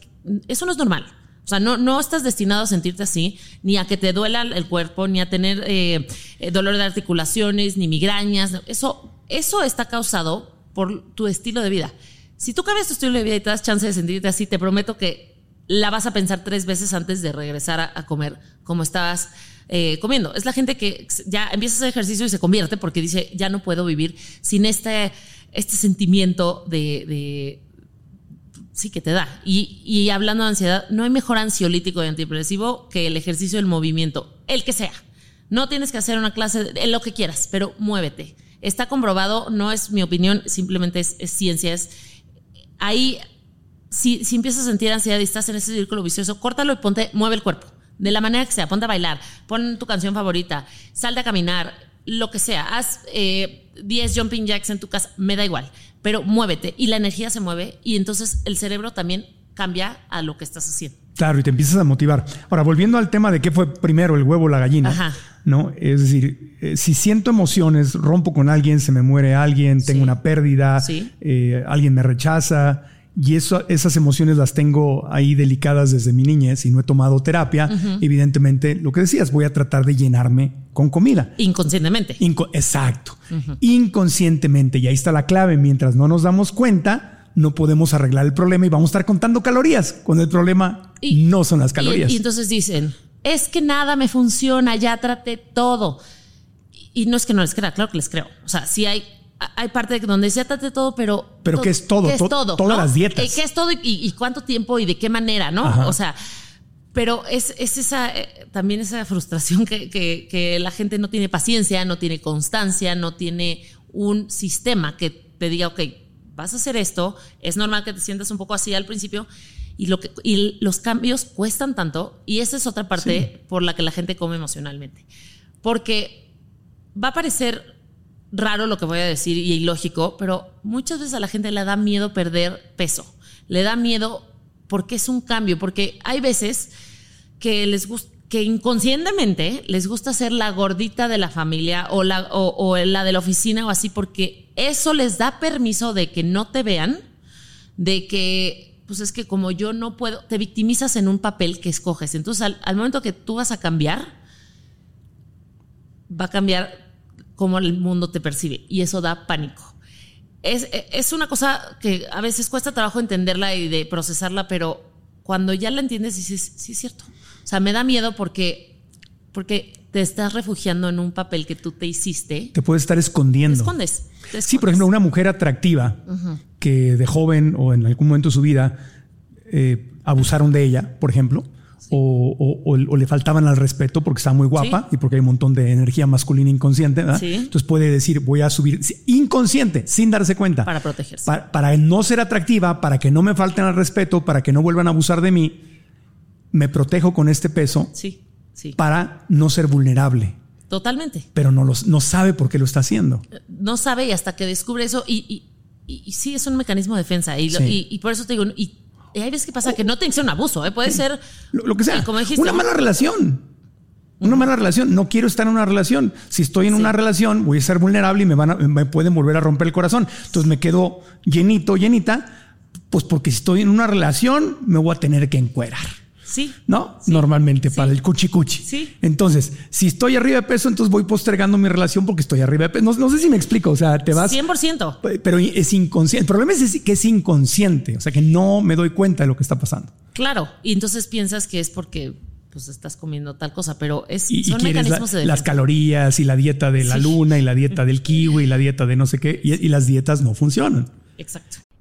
Eso no es normal. O sea, no, no estás destinado a sentirte así, ni a que te duela el cuerpo, ni a tener eh, dolor de articulaciones, ni migrañas. Eso, eso está causado por tu estilo de vida. Si tú cambias tu estilo de vida y te das chance de sentirte así, te prometo que la vas a pensar tres veces antes de regresar a, comer como estabas eh, comiendo. Es la gente que ya empieza a ejercicio y se convierte porque dice, ya no puedo vivir sin este, este sentimiento de, sí que te da. Y, y, hablando de ansiedad, no hay mejor ansiolítico y antidepresivo que el ejercicio del movimiento, el que sea. No tienes que hacer una clase de lo que quieras, pero muévete. Está comprobado, no es mi opinión, simplemente es, ciencia. Ahí, si, si empiezas a sentir ansiedad y estás en ese círculo vicioso, córtalo y ponte, mueve el cuerpo de la manera que sea, ponte a bailar, pon tu canción favorita, salte a caminar, lo que sea, haz eh, 10 jumping jacks en tu casa, me da igual, pero muévete y la energía se mueve y entonces el cerebro también cambia a lo que estás haciendo. Claro, y te empiezas a motivar. Ahora, volviendo al tema de qué fue primero, el huevo o la gallina, Ajá. ¿no? Es decir, eh, si siento emociones, rompo con alguien, se me muere alguien, tengo sí. una pérdida, sí. eh, alguien me rechaza, y eso, esas emociones las tengo ahí delicadas desde mi niñez y no he tomado terapia, uh -huh. evidentemente, lo que decías, voy a tratar de llenarme con comida. Inconscientemente. Inco exacto. Uh -huh. Inconscientemente. Y ahí está la clave. Mientras no nos damos cuenta, no podemos arreglar el problema y vamos a estar contando calorías. Cuando el problema y, no son las calorías. Y, y entonces dicen, es que nada me funciona, ya traté todo. Y no es que no les crea, claro que les creo. O sea, sí hay hay parte de donde se trate todo, pero. Pero ¿qué es todo? ¿qué es todo? Todas ¿no? las dietas. ¿Qué es todo y, y, cuánto tiempo y de qué manera, no? Ajá. O sea, pero es, es esa eh, también esa frustración que, que, que, la gente no tiene paciencia, no tiene constancia, no tiene un sistema que te diga, ok, vas a hacer esto, es normal que te sientas un poco así al principio. Y, lo que, y los cambios cuestan tanto, y esa es otra parte sí. por la que la gente come emocionalmente. Porque va a parecer raro lo que voy a decir y ilógico, pero muchas veces a la gente le da miedo perder peso. Le da miedo porque es un cambio, porque hay veces que les gusta que inconscientemente les gusta ser la gordita de la familia o la, o, la de la oficina o así, porque eso les da permiso de que no te vean, de que, pues es que como yo no puedo, te victimizas en un papel que escoges. Entonces, al momento que tú vas a cambiar, va a cambiar cómo el mundo te percibe y eso da pánico. Es, es una cosa que a veces cuesta trabajo entenderla y de procesarla, pero cuando ya la entiendes dices, sí es cierto. O sea, me da miedo porque, porque te estás refugiando en un papel que tú te hiciste. Te puedes estar escondiendo. Te escondes. te Sí, por ejemplo, una mujer atractiva que de joven o en algún momento de su vida eh, abusaron de ella, por ejemplo, o, o- o- o le faltaban al respeto porque estaba muy guapa y porque hay un montón de energía masculina inconsciente, ¿verdad? Sí. Entonces puede decir, voy a subir inconsciente, sin darse cuenta. Para protegerse. Pa- para no ser atractiva, para que no me falten al respeto, para que no vuelvan a abusar de mí, me protejo con este peso Sí, sí. para no ser vulnerable. Totalmente. Pero no, los, no sabe por qué lo está haciendo. no sabe y hasta que descubre eso y, y, y- y sí es un mecanismo de defensa y, lo- Sí. y, y por eso te digo y, y hay veces que pasa que no tiene que ser un abuso ¿eh? puede ser Lo, lo que sea. como dijiste una mala relación. Una mala relación. No quiero estar en una relación. Si estoy en una relación, voy a ser vulnerable y me van a- me pueden volver a romper el corazón. Entonces me quedo llenito, llenita. Pues porque si estoy en una relación, me voy a tener que encuerar. Sí ¿No? Sí. Normalmente Sí. para el cuchi cuchi. Sí. Entonces, si estoy arriba de peso, entonces voy postergando mi relación porque estoy arriba de peso. No, no sé si me explico. O sea, te vas. 100% Pero es inconsciente. El problema es que es inconsciente. O sea, que no me doy cuenta de lo que está pasando. claro y entonces piensas que es porque pues estás comiendo tal cosa pero es y, y son la- mecanismos de las calorías y la dieta de la Sí. luna y la dieta del kiwi y la dieta de no sé qué y, y las dietas no funcionan. exacto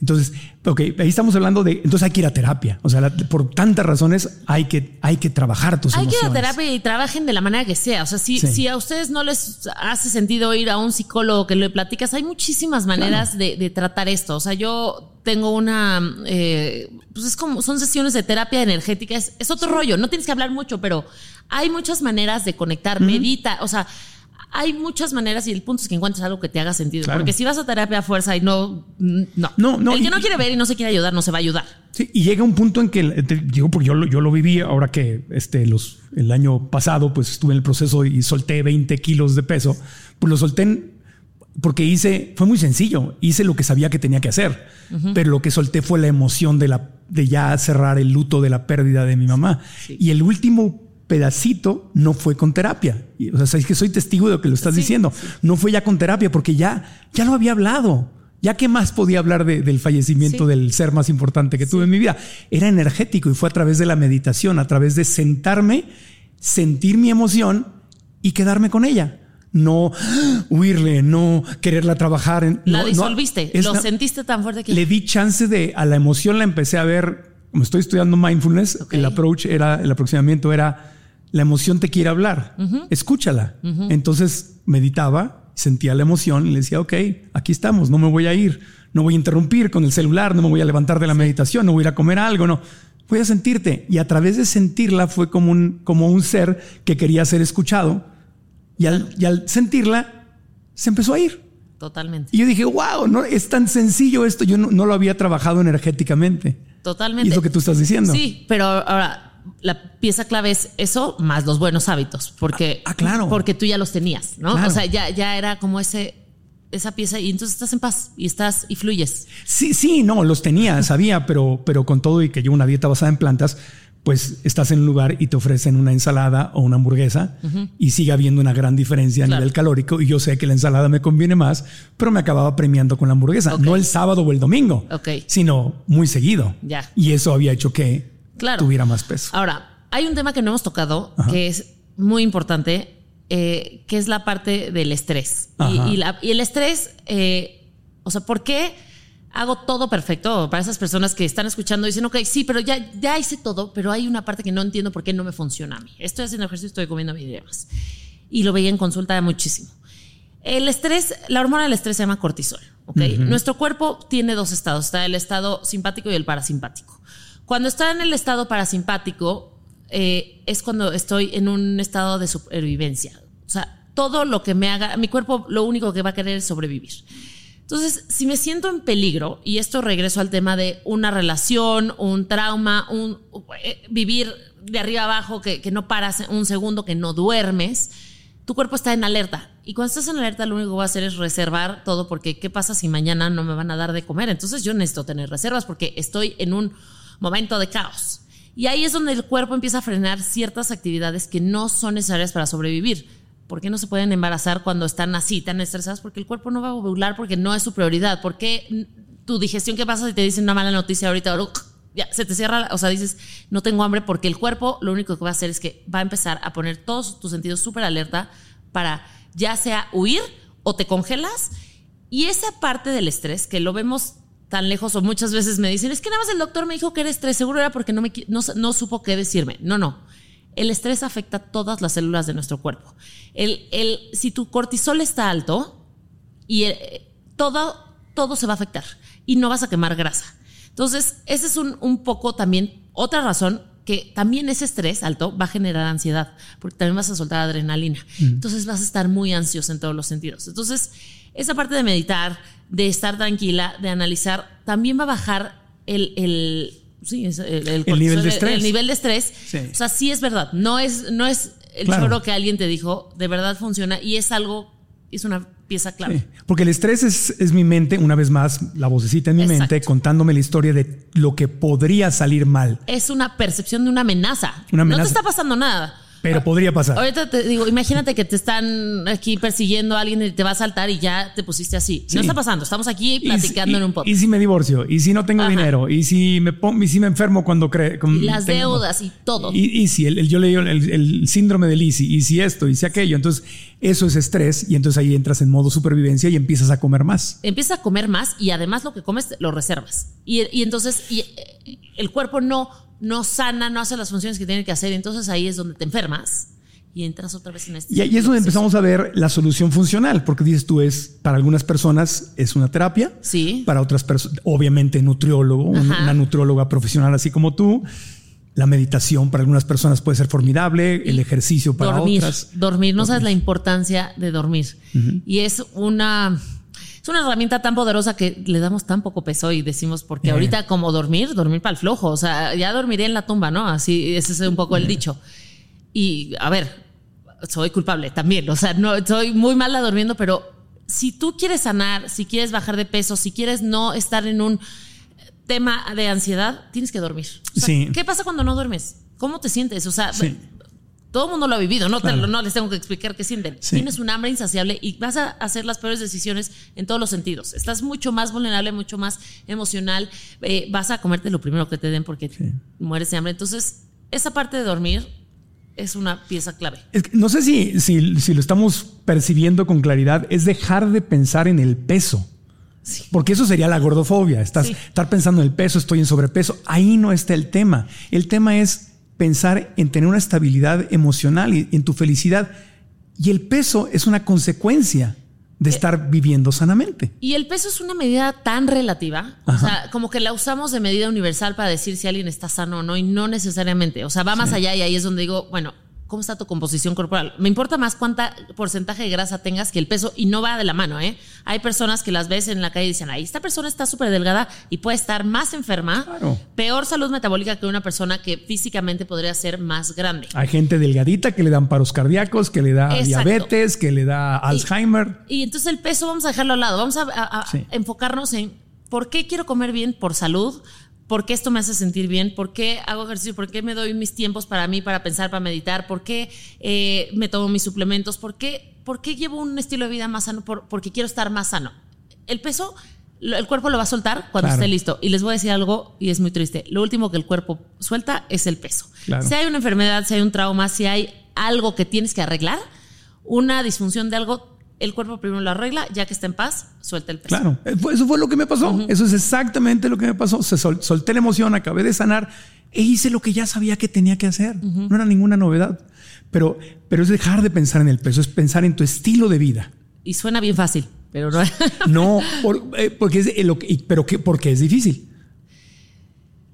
Entonces, ok, ahí estamos hablando de, entonces hay que ir a terapia. O sea, la- por tantas razones hay que, hay que trabajar tus hay que ir a emociones. terapia y trabajen de la manera que sea. O sea, si, Sí. si a ustedes no les hace sentido ir a un psicólogo que le platicas, hay muchísimas maneras de, de tratar esto. O sea, yo tengo una, eh, pues es como, son sesiones de terapia energética, es, es otro rollo, no tienes que hablar mucho, pero hay muchas maneras de conectar, medita, o sea, hay muchas maneras y el punto es que encuentres algo que te haga sentido. Claro. Porque si vas a terapia a fuerza y no, no, No, no, el que y- no quiere ver y no se quiere ayudar, no se va a ayudar. Sí, y llega un punto en que, te digo, porque yo, lo- yo lo viví ahora que este, los, el año pasado, pues estuve en el proceso y solté 20 kilos de peso, pues lo solté en- porque hice, fue muy sencillo, hice lo que sabía que tenía que hacer, pero lo que solté fue la emoción de, la, de ya cerrar el luto de la pérdida de mi mamá. Y el último pedacito no fue con terapia. O sea, es que soy testigo de lo que lo estás diciendo. No fue ya con terapia porque ya, ya lo había hablado. Ya qué más podía hablar de- del fallecimiento Sí. del ser más importante que tuve en mi vida. Era energético y fue a través de la meditación, a través de sentarme, sentir mi emoción y quedarme con ella. No huirle, no quererla trabajar. en- La no- no- disolviste, es lo sentiste tan fuerte que... le di chance de a la emoción la empecé a ver como estoy estudiando mindfulness Ok. el approach era el aproximamiento era la emoción te quiere hablar escúchala entonces meditaba sentía la emoción y le decía ok aquí estamos no me voy a ir no voy a interrumpir con el celular no me voy a levantar de la meditación no voy a ir a comer algo no voy a sentirte y a través de sentirla fue como un como un ser que quería ser escuchado y al, y al sentirla se empezó a ir Totalmente. y yo dije, wow, no es tan sencillo esto. Yo no, no lo había trabajado energéticamente. Totalmente. Y es lo que tú estás diciendo. Sí, pero ahora la pieza clave es eso más los buenos hábitos, porque, Ah, ah, claro. porque tú ya los tenías, ¿no? Claro. O sea, ya, ya era como ese, esa pieza y entonces estás en paz y estás y fluyes. Sí, sí, no, los tenía, sabía, pero, pero con todo y que llevo una dieta basada en plantas, pues estás en un lugar y te ofrecen una ensalada o una hamburguesa y sigue habiendo una gran diferencia a Claro. nivel calórico y yo sé que la ensalada me conviene más, pero me acababa premiando con la hamburguesa, no el sábado o el domingo, Ok. sino muy seguido. Ya. Y eso había hecho que Claro. tuviera más peso. Ahora, hay un tema que no hemos tocado Ajá. que es muy importante eh, que es la parte del estrés. Y, Ajá. y la- y el estrés, eh, o sea, ¿por qué hago todo perfecto? Para esas personas que están escuchando y dicen, ok, sí, pero ya, ya hice todo, pero hay una parte que no entiendo por qué no me funciona a mí. Estoy haciendo ejercicio, estoy comiendo videos. Y lo veía en consulta muchísimo. El estrés, la hormona del estrés se llama cortisol. ¿ok? Nuestro cuerpo tiene dos estados, está el estado simpático y el parasimpático. Cuando está en el estado parasimpático, eh, es cuando estoy en un estado de supervivencia. O sea, todo lo que me haga, mi cuerpo lo único que va a querer es sobrevivir. Entonces, si me siento en peligro, y esto regreso al tema de una relación, un trauma, un eh, vivir de arriba abajo, que, que no paras un segundo, que no duermes, tu cuerpo está en alerta. Y cuando estás en alerta, lo único que va a hacer es reservar todo, porque ¿qué pasa si mañana no me van a dar de comer? Entonces yo necesito tener reservas porque estoy en un momento de caos. Y ahí es donde el cuerpo empieza a frenar ciertas actividades que no son necesarias para sobrevivir. ¿Por qué no se pueden embarazar cuando están así, tan estresadas? Porque el cuerpo no va a ovular porque no es su prioridad. ¿Por qué tu digestión, qué pasa si te dicen una mala noticia ahorita? Ya, se te cierra, o sea, dices, no tengo hambre porque el cuerpo lo único que va a hacer es que va a empezar a poner todos tus sentidos súper alerta para ya sea huir o te congelas. Y esa parte del estrés, que lo vemos tan lejos o muchas veces me dicen, es que nada más el doctor me dijo que era estrés, seguro era porque no, me, no, no supo qué decirme. No, no. El estrés afecta a todas las células de nuestro cuerpo. El, el, si tu cortisol está alto, y eh, todo, todo se va a afectar y no vas a quemar grasa. Entonces, ese es un, un poco también otra razón que también ese estrés alto va a generar ansiedad, porque también vas a soltar adrenalina. Entonces vas a estar muy ansioso en todos los sentidos. Entonces, esa parte de meditar, de estar tranquila, de analizar, también va a bajar el, el, sí, el, el cortisol, nivel de estrés. El, nivel de estrés. Sí. O sea, sí es verdad. No es, no es el Claro. choro que alguien te dijo, de verdad funciona y es algo, es una pieza clave. Sí, porque el estrés es, es mi mente, una vez más, la vocecita en mi Exacto. mente contándome la historia de lo que podría salir mal, es una percepción de una amenaza. Una amenaza. No te está pasando nada. Pero podría pasar. Ahorita te digo, imagínate que te están aquí persiguiendo a alguien y te va a saltar y ya te pusiste así. Sí. No está pasando, estamos aquí si- platicando en un podcast. Y si me divorcio, y si no tengo Ajá. dinero, y si me y si me enfermo cuando creo. Y las deudas y todo. Y, y si el, el- yo leí el, el síndrome de Lisi, y si esto, y si aquello, entonces eso es estrés, y entonces ahí entras en modo supervivencia y empiezas a comer más. Empiezas a comer más y además lo que comes lo reservas. Y, y entonces y, eh, el cuerpo no, no sana, no hace las funciones que tiene que hacer. Entonces ahí es donde te enfermas y entras otra vez en este. Y ahí es donde empezamos a ver la solución funcional, porque dices tú es, para algunas personas es una terapia, Sí. para otras personas, obviamente nutriólogo, Ajá. una nutrióloga profesional así como tú. La meditación para algunas personas puede ser formidable, el ejercicio para dormir, otras. dormir, no sabes la importancia de dormir. Y es una una herramienta tan poderosa que le damos tan poco peso y decimos porque Eh. ahorita como dormir, dormir para el flojo, o sea, ya dormiré en la tumba, ¿no? Así ese es un poco Eh. el dicho. Y a ver, soy culpable también, o sea, no soy muy mala durmiendo, pero si tú quieres sanar, si quieres bajar de peso, si quieres no estar en un tema de ansiedad, tienes que dormir. O sea, Sí. ¿Qué pasa cuando no duermes? ¿Cómo te sientes? O sea, Sí. Todo el mundo lo ha vivido, no, Te Claro. lo- no les tengo que explicar qué sienten. Sí. Tienes un hambre insaciable y vas a hacer las peores decisiones en todos los sentidos. Estás mucho más vulnerable, mucho más emocional. eh, vas a comerte lo primero que te den porque mueres de hambre. Entonces, esa parte de dormir es una pieza clave. Es que no sé si, si, si lo estamos percibiendo con claridad, es dejar de pensar en el peso. Porque eso sería la gordofobia. Estás. Estar pensando en el peso, estoy en sobrepeso. Ahí no está el tema. El tema es pensar en tener una estabilidad emocional y en tu felicidad. Y el peso es una consecuencia de estar viviendo sanamente. Y el peso es una medida tan relativa, o sea, como que la usamos de medida universal para decir si alguien está sano o no, y no necesariamente. O sea, va más allá y ahí es donde digo, bueno, ¿cómo está tu composición corporal? Me importa más cuánta porcentaje de grasa tengas que el peso, y no va de la mano, ¿eh? Hay personas que las ves en la calle y dicen, ahí esta persona está súper delgada y puede estar más enferma, Claro. peor salud metabólica que una persona que físicamente podría ser más grande. Hay gente delgadita que le dan paros cardíacos, que le da Exacto. diabetes, que le da Alzheimer. Y entonces el peso vamos a dejarlo al lado, vamos a, a- a Sí. enfocarnos en por qué quiero comer bien por salud, por qué esto me hace sentir bien, por qué hago ejercicio, por qué me doy mis tiempos para mí, para pensar, para meditar, por qué eh, me tomo mis suplementos, por qué, por qué llevo un estilo de vida más sano, Por- porque quiero estar más sano. El peso, el cuerpo lo va a soltar cuando Claro. esté listo. Y les voy a decir algo, y es muy triste, lo último que el cuerpo suelta es el peso. Claro. Si hay una enfermedad, si hay un trauma, si hay algo que tienes que arreglar, una disfunción de algo, el cuerpo primero lo arregla, ya que está en paz, suelta el peso. Claro, eh, eso fue lo que me pasó. Eso es exactamente lo que me pasó. Se sol- solté la emoción, acabé de sanar e hice lo que ya sabía que tenía que hacer. No era ninguna novedad. Pero, pero es dejar de pensar en el peso, es pensar en tu estilo de vida. Y suena bien fácil, pero no. No, por- eh, porque es lo que- pero que, porque es difícil.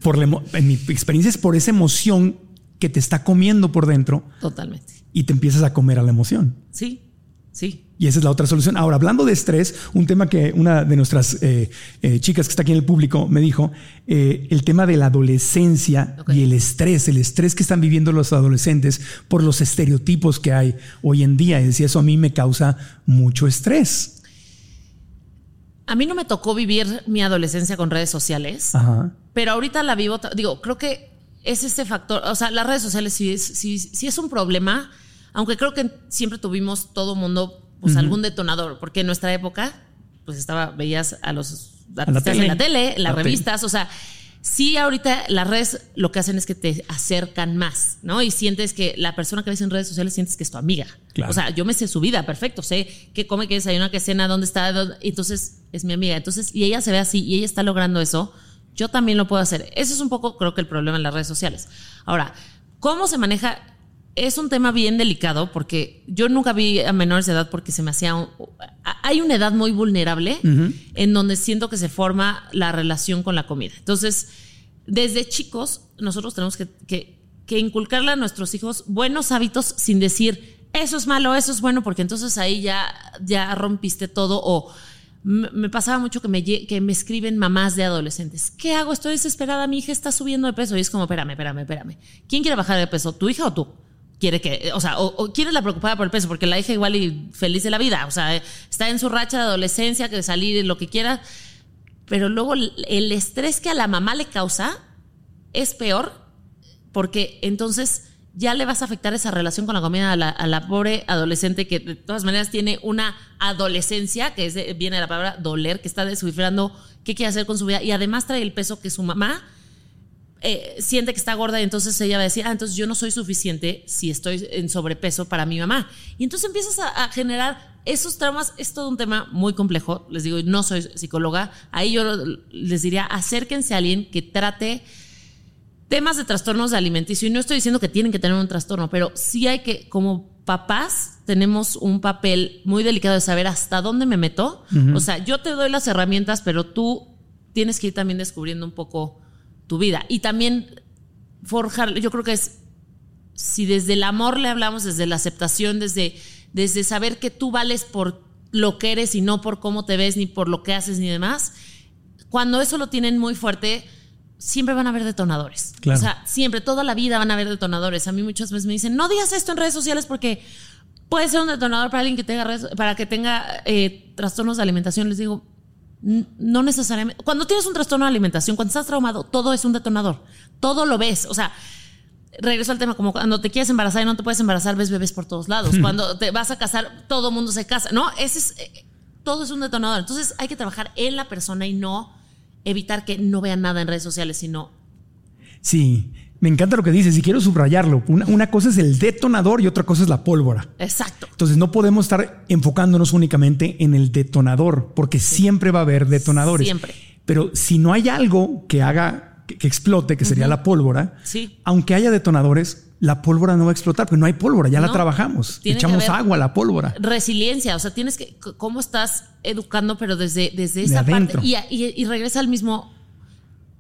Por la en mi experiencia es por esa emoción que te está comiendo por dentro Totalmente. y te empiezas a comer a la emoción. Sí, sí. Y esa es la otra solución. Ahora, hablando de estrés, un tema que una de nuestras eh, eh, chicas que está aquí en el público me dijo, eh, el tema de la adolescencia y el estrés, el estrés que están viviendo los adolescentes por los estereotipos que hay hoy en día. Y decía, eso a mí me causa mucho estrés. A mí no me tocó vivir mi adolescencia con redes sociales. Ajá. Pero ahorita la vivo, digo, creo que es este factor, o sea, las redes sociales sí es, sí, sí es un problema, aunque creo que siempre tuvimos todo mundo, pues algún detonador, porque en nuestra época, pues estaba, veías a los artistas en la tele, en las La revistas, o sea, sí ahorita las redes lo que hacen es que te acercan más, ¿no? Y sientes que la persona que ves en redes sociales sientes que es tu amiga. Claro. O sea, yo me sé su vida, perfecto, sé qué come, qué desayuna, qué cena, dónde está, dónde- entonces es mi amiga. Entonces, y ella se ve así y ella está logrando eso, yo también lo puedo hacer. Ese es un poco, creo que el problema en las redes sociales. Ahora, ¿cómo se maneja? Es un tema bien delicado porque yo nunca vi a menores de edad porque se me hacía... un- hay una edad muy vulnerable en donde siento que se forma la relación con la comida. Entonces, desde chicos, nosotros tenemos que, que- que inculcarle a nuestros hijos buenos hábitos sin decir, eso es malo, eso es bueno, porque entonces ahí ya, ya rompiste todo. O me pasaba mucho que me, que me escriben mamás de adolescentes, ¿qué hago? Estoy desesperada, mi hija está subiendo de peso. Y es como, espérame, espérame, espérame. ¿Quién quiere bajar de peso, tu hija o tú? Quiere que, o sea, o, o la preocupada por el peso, porque la hija igual y feliz de la vida, o sea, está en su racha de adolescencia, que salir lo que quiera, pero luego el estrés que a la mamá le causa es peor porque entonces ya le vas a afectar esa relación con la comida a la, a la pobre adolescente que de todas maneras tiene una adolescencia, que es de- viene de la palabra doler, que está descifrando qué quiere hacer con su vida y además trae el peso que su mamá eh, siente que está gorda y entonces ella va a decir, ah, entonces yo no soy suficiente si estoy en sobrepeso para mi mamá. Y entonces empiezas a, a generar esos traumas. Es todo un tema muy complejo. Les digo, no soy psicóloga. Ahí yo les diría, acérquense a alguien que trate temas de trastornos de alimenticio. Y no estoy diciendo que tienen que tener un trastorno, pero sí hay que, como papás, tenemos un papel muy delicado de saber hasta dónde me meto. O sea, yo te doy las herramientas, pero tú tienes que ir también descubriendo un poco tu vida. Y también forjar, yo creo que es, si desde el amor le hablamos, desde la aceptación, desde, desde saber que tú vales por lo que eres y no por cómo te ves, ni por lo que haces, ni demás, cuando eso lo tienen muy fuerte, siempre van a haber detonadores. Claro. O sea, siempre, toda la vida van a haber detonadores. A mí muchas veces me dicen, no digas esto en redes sociales porque puede ser un detonador para alguien que tenga, redes- para que tenga eh, trastornos de alimentación. Les digo, "N- no necesariamente. Cuando tienes un trastorno de alimentación, cuando estás traumado, todo es un detonador. Todo lo ves. O sea, regreso al tema, como cuando te quieres embarazar y no te puedes embarazar, ves bebés por todos lados. Cuando te vas a casar, todo mundo se casa. No, ese es, eh, todo es un detonador. Entonces hay que trabajar en la persona y no evitar que no vean nada en redes sociales, sino Sí, me encanta lo que dices y quiero subrayarlo. Una, una cosa es el detonador y otra cosa es la pólvora. exacto. Entonces no podemos estar enfocándonos únicamente en el detonador, porque siempre va a haber detonadores. Siempre. Pero si no hay algo que haga que, que explote, que sería la pólvora, Sí. aunque haya detonadores, la pólvora no va a explotar, porque no hay pólvora, ya la trabajamos. Echamos agua a la pólvora. resiliencia, o sea, tienes que, cómo estás educando, pero desde, desde De esa parte. Y- y regresa al mismo.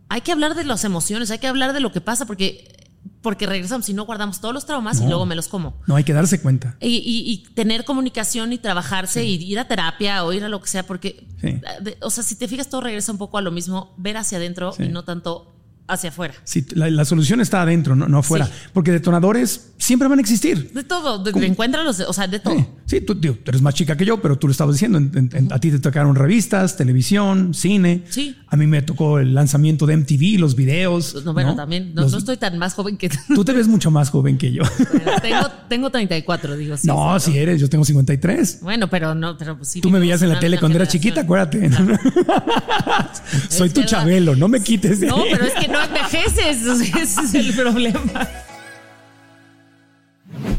Hay que hablar de las emociones, hay que hablar de lo que pasa, porque, porque regresamos, si no guardamos todos los traumas y luego me los como. No hay que darse cuenta. Y, y- y tener comunicación y trabajarse y ir a terapia o ir a lo que sea, porque, Sí. de- o sea, si te fijas, todo regresa un poco a lo mismo, ver hacia adentro Sí. y no tanto hacia afuera. Sí, la, la solución está adentro, no, no afuera, porque detonadores siempre van a existir. De todo, de, encuéntralos, o sea, de todo. Sí, sí, tú, tío, tú eres más chica que yo, pero tú lo estabas diciendo. en- en- en- a ti te tocaron revistas, televisión, cine. Sí. A mí me tocó el lanzamiento de MTV, los videos. No, bueno, ¿no? también, no, Los- no estoy tan más joven que Tú te ves mucho más joven que yo. tengo, tengo 34, digo. Sí, no, sí, si eres, yo tengo 53. Bueno, pero no, pero pues sí. Tú me veías en la tele cuando era generación. chiquita, acuérdate. Soy Es tu verdad. Chabelo, no me quites de No, ahí. pero es que no envejeces, ese es el problema.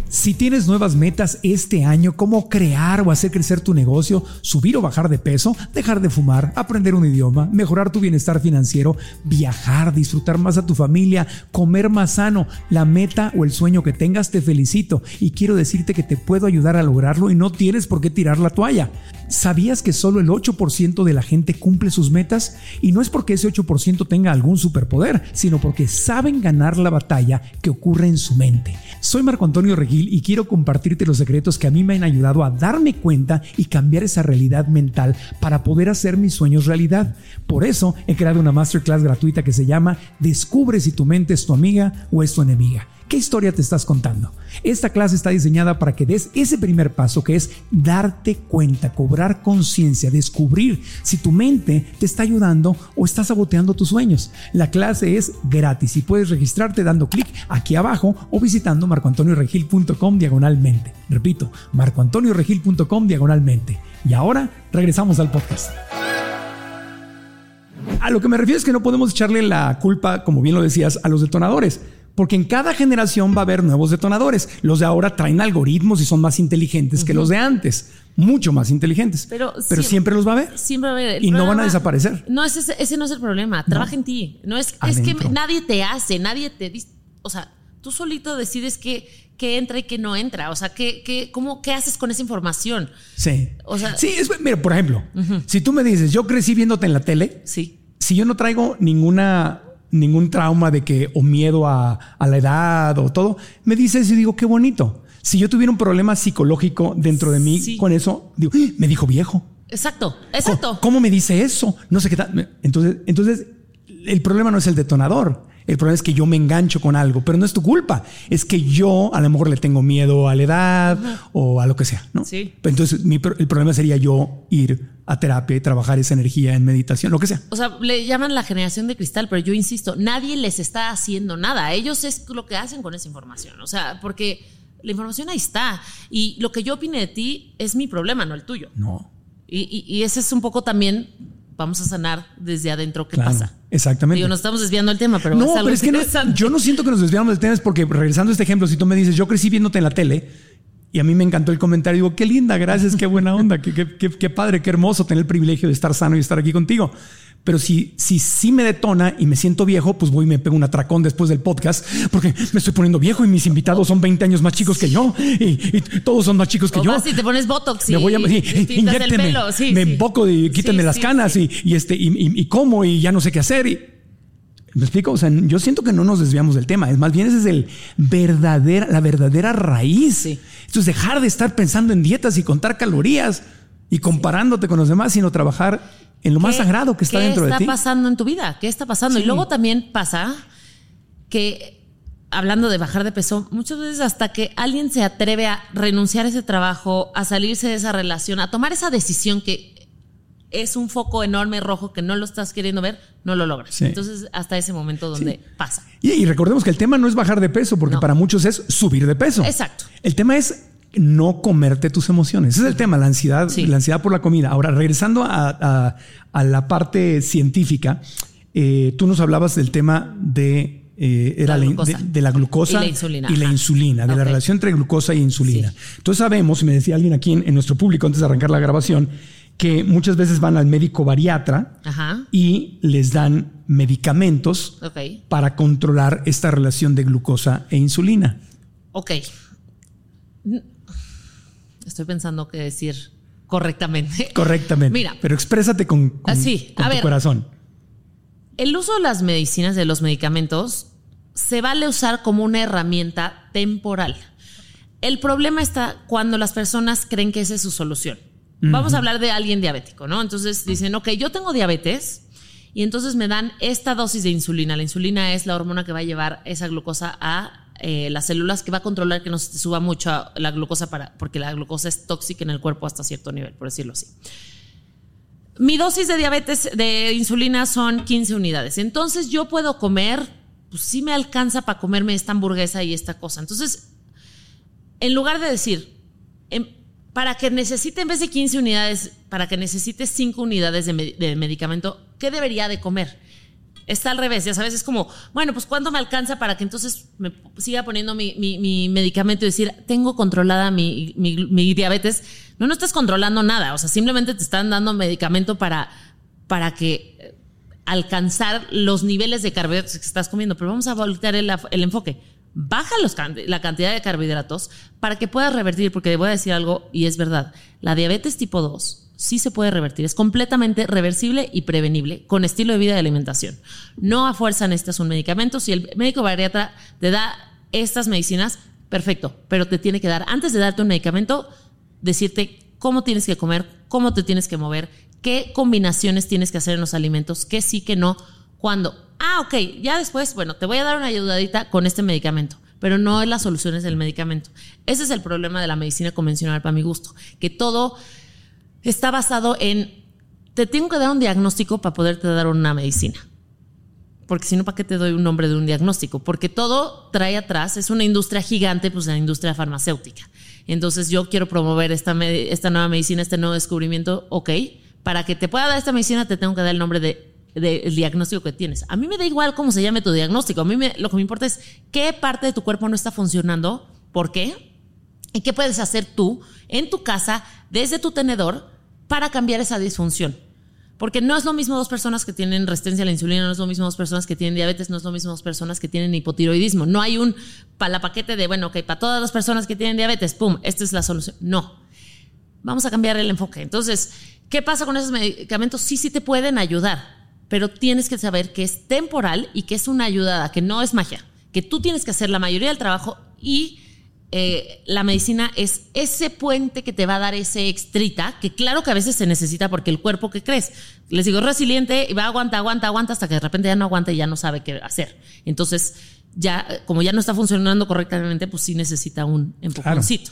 Si tienes nuevas metas este año, como crear o hacer crecer tu negocio, subir o bajar de peso, dejar de fumar, aprender un idioma, mejorar tu bienestar financiero, viajar, disfrutar más a tu familia, comer más sano, la meta o el sueño que tengas, te felicito y quiero decirte que te puedo ayudar a lograrlo y no tienes por qué tirar la toalla. ¿Sabías que solo el 8% de la gente cumple sus metas? Y no es porque ese 8% tenga algún superpoder, sino porque saben ganar la batalla que ocurre en su mente. Soy Marco Antonio Regil y quiero compartirte los secretos que a mí me han ayudado a darme cuenta y cambiar esa realidad mental para poder hacer mis sueños realidad. Por eso he creado una masterclass gratuita que se llama Descubre si tu mente es tu amiga o es tu enemiga. ¿Qué historia te estás contando? Esta clase está diseñada para que des ese primer paso que es darte cuenta, cobrar conciencia, descubrir si tu mente te está ayudando o está saboteando tus sueños. La clase es gratis y puedes registrarte dando clic aquí abajo o visitando marcoantonioregil.com diagonalmente. Repito, marcoantonioregil.com diagonalmente. Y ahora regresamos al podcast. A lo que me refiero es que no podemos echarle la culpa, como bien lo decías, a los detonadores. Porque en cada generación va a haber nuevos detonadores. Los de ahora traen algoritmos y son más inteligentes que los de antes. Mucho más inteligentes. Pero, siempre, siempre, los va a haber. Siempre va a haber. y no van a desaparecer. No, ese, ese no es el problema. Trabaja en ti. No es, es que nadie te hace, nadie te dice. O sea, tú solito decides qué, qué entra y qué no entra. O sea, qué, qué, cómo, qué haces con esa información. Sí. O sea, sí, es, mira, por ejemplo, si tú me dices, yo crecí viéndote en la tele. Sí. Si yo no traigo ninguna ningún trauma de que o miedo a, la edad o todo, me dices y digo, qué bonito. Si yo tuviera un problema psicológico dentro de mí con eso, digo, ¡Ah! me dijo viejo. Exacto, exacto. ¿Cómo, me dice eso? No sé qué tal. Entonces, entonces, el problema no es el detonador. El problema es que yo me engancho con algo, pero no es tu culpa. Es que yo a lo mejor le tengo miedo a la edad o a lo que sea, ¿no? Sí. Entonces, el problema sería yo ir a terapia y trabajar esa energía en meditación, lo que sea. O sea, le llaman la generación de cristal, pero yo insisto, nadie les está haciendo nada. Ellos es lo que hacen con esa información. O sea, porque la información ahí está. Y lo que yo opine de ti es mi problema, no el tuyo. No. Y, y ese es un poco también vamos a sanar desde adentro qué pasa. Exactamente. Digo, nos estamos desviando del tema, pero no, pero es que yo no siento que nos desviamos del tema, es porque regresando a este ejemplo, si tú me dices, yo crecí viéndote en la tele y a mí me encantó el comentario, digo, qué linda, gracias, qué buena onda, qué, qué, qué padre, qué hermoso tener el privilegio de estar sano y estar aquí contigo. Pero si, si, si me detona y me siento viejo, pues voy y me pego un atracón después del podcast porque me estoy poniendo viejo y mis invitados son 20 años más chicos que yo y, todos son más chicos que yo. Si te pones botox y, me voy a, y, me emboco y quítenme las canas y, este y, como y ya no sé qué hacer. ¿Me explico? O sea, yo siento que no nos desviamos del tema. Es más bien ese es el verdadera, la verdadera raíz. Esto es dejar de estar pensando en dietas y contar calorías y comparándote con los demás, sino trabajar en lo más sagrado que está dentro de ti. ¿Qué está pasando en tu vida? ¿Qué está pasando? Y luego también pasa que, hablando de bajar de peso, muchas veces hasta que alguien se atreve a renunciar a ese trabajo, a salirse de esa relación, a tomar esa decisión que es un foco enorme rojo que no lo estás queriendo ver, no lo logras. Entonces, hasta ese momento donde pasa. Y, recordemos que el tema no es bajar de peso, porque para muchos es subir de peso. Exacto. El tema es no comerte tus emociones. Ese es el tema, la ansiedad, la ansiedad por la comida. Ahora, regresando a, la parte científica, eh, tú nos hablabas del tema de, eh, era la de, la glucosa y la insulina, de la relación entre glucosa y insulina. Entonces sabemos, y me decía alguien aquí en, nuestro público antes de arrancar la grabación, que muchas veces van al médico bariatra y les dan medicamentos para controlar esta relación de glucosa e insulina. Ok Estoy pensando qué decir correctamente. Correctamente. Mira. Pero exprésate con, con, así, tu corazón. El uso de las medicinas, de los medicamentos, se vale usar como una herramienta temporal. El problema está cuando las personas creen que esa es su solución. Vamos a hablar de alguien diabético, ¿no? Entonces dicen, ok, yo tengo diabetes y entonces me dan esta dosis de insulina. La insulina es la hormona que va a llevar esa glucosa a eh, las células que va a controlar que no se suba mucho la glucosa para, porque la glucosa es tóxica en el cuerpo hasta cierto nivel, por decirlo así. Mi dosis de diabetes de insulina son 15 unidades. Entonces yo puedo comer, pues sí me alcanza para comerme esta hamburguesa y esta cosa. Entonces, en lugar de decir, em, para que necesite en vez de 15 unidades, para que necesite 5 unidades de, medicamento, ¿qué debería de comer? está al revés, ya sabes, es como, bueno, pues ¿cuánto me alcanza para que entonces me siga poniendo mi, medicamento y decir, tengo controlada mi, diabetes? No, no estás controlando nada, o sea, simplemente te están dando medicamento para, para que eh, alcanzar los niveles de carbohidratos que estás comiendo, pero vamos a voltear el enfoque. Baja la cantidad de carbohidratos para que puedas revertir, porque voy a decir algo y es verdad, la diabetes tipo 2 sí se puede revertir. Es completamente reversible y prevenible con estilo de vida y alimentación. No a fuerza necesitas un medicamento. Si el médico bariatra te da estas medicinas, perfecto, pero te tiene que dar, antes de darte un medicamento, decirte cómo tienes que comer, cómo te tienes que mover, qué combinaciones tienes que hacer en los alimentos, qué sí, qué no, cuándo. Ah, ok, ya después, bueno, te voy a dar una ayudadita con este medicamento pero no es las soluciones del medicamento. Ese es el problema de la medicina convencional para mi gusto, que todo está basado en, te tengo que dar un diagnóstico para poderte dar una medicina. Porque si no, ¿para qué te doy un nombre de un diagnóstico? Porque todo trae atrás, es una industria gigante, pues la industria farmacéutica. Entonces yo quiero promover esta, esta nueva medicina, este nuevo descubrimiento, ok, para que te pueda dar esta medicina te tengo que dar el nombre de del diagnóstico que tienes. A mí me da igual cómo se llame tu diagnóstico. A mí lo que me importa es qué parte de tu cuerpo no está funcionando, por qué, y qué puedes hacer tú en tu casa, desde tu tenedor, para cambiar esa disfunción. Porque no es lo mismo dos personas que tienen resistencia a la insulina, no es lo mismo dos personas que tienen diabetes, no es lo mismo dos personas que tienen hipotiroidismo. No hay un para la paquete de, bueno, ok, para todas las personas que tienen diabetes, pum, esta es la solución. No. Vamos a cambiar el enfoque. Entonces, ¿qué pasa con esos medicamentos? Sí, sí te pueden ayudar, pero tienes que saber que es temporal y que es una ayudada, que no es magia, que tú tienes que hacer la mayoría del trabajo y eh, la medicina es ese puente que te va a dar ese extrita, que claro que a veces se necesita porque el cuerpo que crees, les digo, es resiliente y va, aguanta, aguanta, aguanta, hasta que de repente ya no aguanta y ya no sabe qué hacer. Entonces, ya, como ya no está funcionando correctamente, pues sí necesita un empujoncito.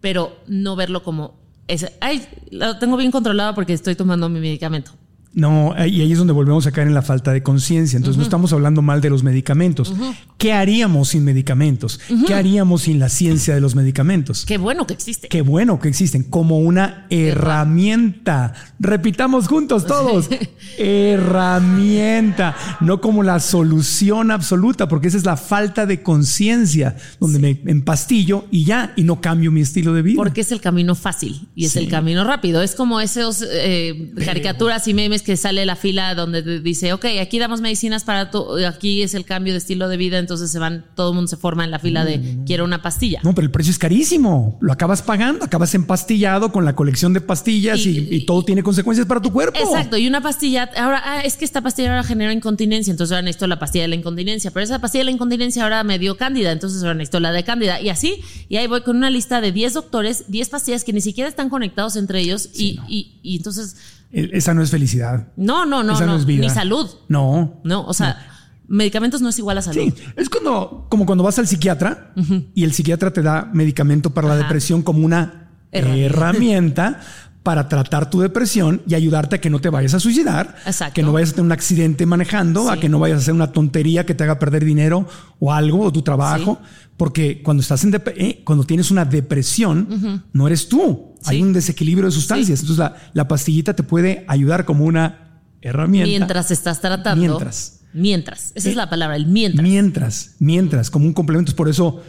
Pero no verlo como, ese, ay, lo tengo bien controlado porque estoy tomando mi medicamento. No, y ahí es donde volvemos a caer en la falta de conciencia. Entonces no estamos hablando mal de los medicamentos. ¿Qué haríamos sin medicamentos? ¿Qué haríamos sin la ciencia de los medicamentos? Qué bueno que existe. Qué bueno que existen como una herramienta. Repitamos juntos todos. herramienta, no como la solución absoluta, porque esa es la falta de conciencia, donde me empastillo y ya, y no cambio mi estilo de vida. Porque es el camino fácil y es el camino rápido. Es como esos eh, caricaturas y memes que sale la fila donde dice, ok, aquí damos medicinas para todo, aquí es el cambio de estilo de vida, entonces se van, todo el mundo se forma en la fila de quiero una pastilla. No, pero el precio es carísimo, lo acabas pagando, acabas empastillado con la colección de pastillas y, todo tiene consecuencias para tu cuerpo. Exacto, y una pastilla, ahora, ah, es que esta pastilla ahora genera incontinencia, entonces ahora necesito la pastilla de la incontinencia, pero esa pastilla de la incontinencia ahora me dio cándida, entonces ahora necesito la de cándida, y así, y ahí voy con una lista de 10 doctores, 10 pastillas que ni siquiera están conectados entre ellos, y, y entonces esa no es felicidad. No, no, no, no, Ni salud. No. No, o sea, medicamentos no es igual a salud. Sí, es cuando, como cuando vas al psiquiatra y el psiquiatra te da medicamento para la depresión como una herramienta. para tratar tu depresión y ayudarte a que no te vayas a suicidar, Exacto. que no vayas a tener un accidente manejando, a que no vayas a hacer una tontería que te haga perder dinero o algo o tu trabajo, porque cuando estás en eh, cuando tienes una depresión, no eres tú, hay un desequilibrio de sustancias. Entonces la, pastillita te puede ayudar como una herramienta. Mientras estás tratando. Mientras. Mientras. Esa es la palabra, el mientras. Mientras, mientras, como un complemento. Por eso,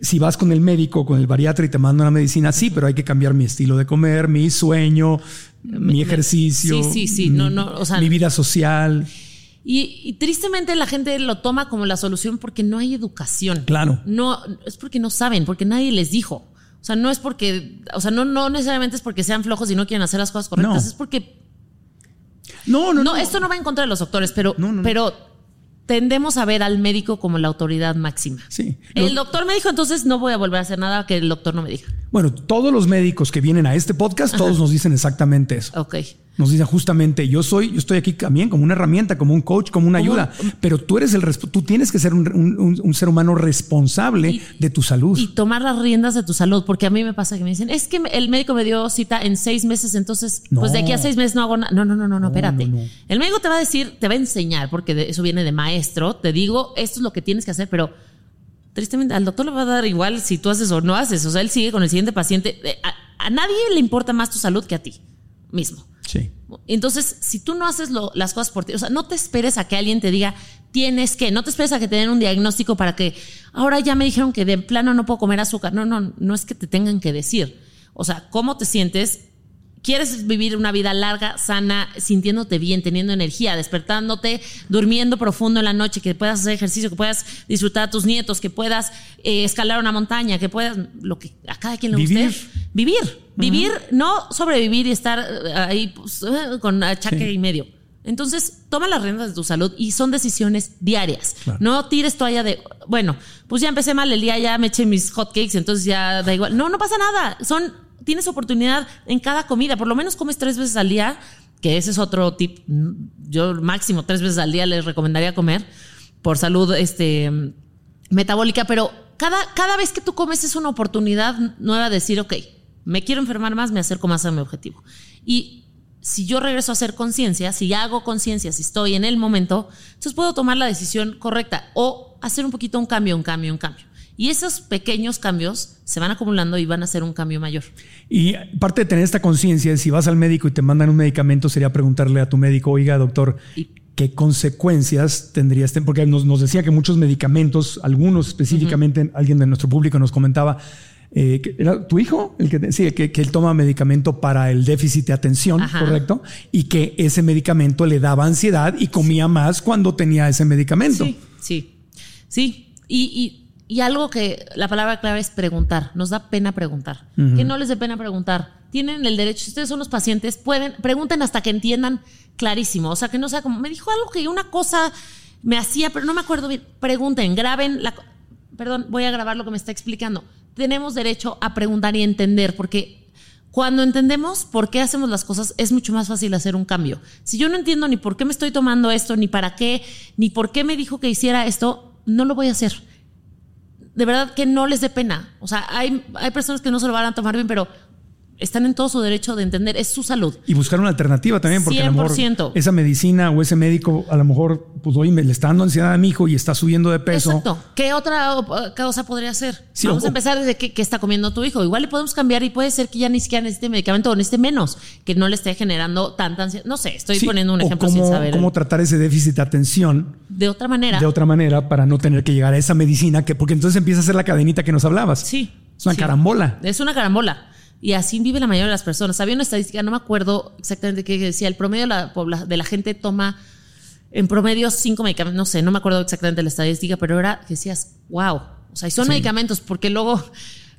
si vas con el médico, con el bariatra y te manda una medicina, sí, pero hay que cambiar mi estilo de comer, mi sueño, mi ejercicio. Sí, sí, sí. no, no, mi vida social. Y, y, tristemente la gente lo toma como la solución porque no hay educación. Claro. No, es porque no saben, porque nadie les dijo. O sea, no es porque, o sea, no, no necesariamente es porque sean flojos y no quieren hacer las cosas correctas, es porque... No, no, no, esto no va en contra de los doctores, pero, pero tendemos a ver al médico como la autoridad máxima. Sí. El doctor me dijo, entonces no voy a volver a hacer nada que el doctor no me diga. Bueno, todos los médicos que vienen a este podcast, todos nos dicen exactamente eso. Ok nos dice justamente, yo soy, yo estoy aquí también como una herramienta, como un coach, como una ayuda, pero tú eres el, tú tienes que ser un, ser humano responsable de tu salud. Y tomar las riendas de tu salud, porque a mí me pasa que me dicen, es que el médico me dio cita en seis meses, entonces, pues de aquí a seis meses no hago nada. No, no, no, no, no, espérate. El médico te va a decir, te va a enseñar, porque eso viene de maestro, te digo, esto es lo que tienes que hacer, pero tristemente al doctor le va a dar igual si tú haces o no haces. O sea, él sigue con el siguiente paciente. Eh, a nadie le importa más tu salud que a ti. mismo. Sí. Entonces, si tú no haces lo- las cosas por ti, o sea, no te esperes a que alguien te diga, tienes que, no te esperes a que te den un diagnóstico para que, ahora ya me dijeron que de plano no puedo comer azúcar. No, no, no es que te tengan que decir. O sea, ¿cómo te sientes? ¿Quieres vivir una vida larga, sana, sintiéndote bien, teniendo energía, despertándote, durmiendo profundo en la noche, que puedas hacer ejercicio, que puedas disfrutar a tus nietos, que puedas eh, escalar una montaña, que puedas, lo que a cada quien le guste. Vivir. Vivir, vivir, no sobrevivir y estar eh, ahí pues, eh, con achaque Sí. y medio. Entonces, toma las riendas de tu salud y son decisiones diarias. Claro. No tires toalla de, bueno, pues ya empecé mal el día, ya me eché mis hotcakes, entonces ya da igual. No, no pasa nada. Son, tienes oportunidad en cada comida. Por lo menos comes tres veces al día, que ese es otro tip. Yo máximo tres veces al día les recomendaría comer por salud, este, metabólica, pero cada, cada vez que tú comes es una oportunidad nueva de decir, ok, me quiero enfermar más, me acerco más a mi objetivo. Y si yo regreso a hacer conciencia, si hago conciencia, si estoy en el momento, entonces puedo tomar la decisión correcta o hacer un poquito un cambio, un cambio, un cambio. Y esos pequeños cambios se van acumulando y van a ser un cambio mayor. Y parte de tener esta conciencia, si vas al médico y te mandan un medicamento, sería preguntarle a tu médico, oiga, doctor, Y- ¿qué consecuencias tendría este? Porque nos, nos decía que muchos medicamentos, algunos específicamente, alguien de nuestro público nos comentaba, eh, ¿era tu hijo? El que, sí, que, que él toma medicamento para el déficit de atención, Ajá. ¿correcto? Y que ese medicamento le daba ansiedad y comía más cuando tenía ese medicamento. Sí, sí, sí. Y, y- y algo que la palabra clave es preguntar. Nos da pena preguntar. Que no les dé pena preguntar. Tienen el derecho, si ustedes son los pacientes, pueden, pregunten hasta que entiendan clarísimo. O sea, que no sea como, me dijo algo que una cosa me hacía, pero no me acuerdo bien. Pregunten, graben la... Perdón, voy a grabar lo que me está explicando. Tenemos derecho a preguntar y entender, porque cuando entendemos por qué hacemos las cosas, es mucho más fácil hacer un cambio. Si yo no entiendo ni por qué me estoy tomando esto, ni para qué, ni por qué me dijo que hiciera esto, no lo voy a hacer. De verdad que no les dé pena. O sea, hay, hay personas que no se lo van a tomar bien, pero están en todo su derecho de entender, es su salud. Y buscar una alternativa también, porque a lo mejor 100%. esa medicina o ese médico, a lo mejor, pues oye, me le está dando ansiedad a mi hijo y está subiendo de peso. Exacto. ¿Qué otra causa podría ser? Sí, Vamos o- a empezar desde qué, qué está comiendo tu hijo. Igual le podemos cambiar y puede ser que ya ni siquiera necesite medicamento o necesite menos, que no le esté generando tanta ansiedad. No sé, estoy Sí, poniendo un ejemplo cómo, sin saber. cómo tratar ese déficit de atención de otra manera. de otra manera para no tener que llegar a esa medicina, que porque entonces empieza a ser la cadenita que nos hablabas. Sí. Es una sí. carambola. Es una carambola. Y así vive la mayoría de las personas. Había una estadística, no me acuerdo exactamente qué decía, el promedio de la, pobla- de la gente toma en promedio cinco medicamentos, no sé, no me acuerdo exactamente la estadística, pero era que decías, wow. O sea, y son medicamentos, porque luego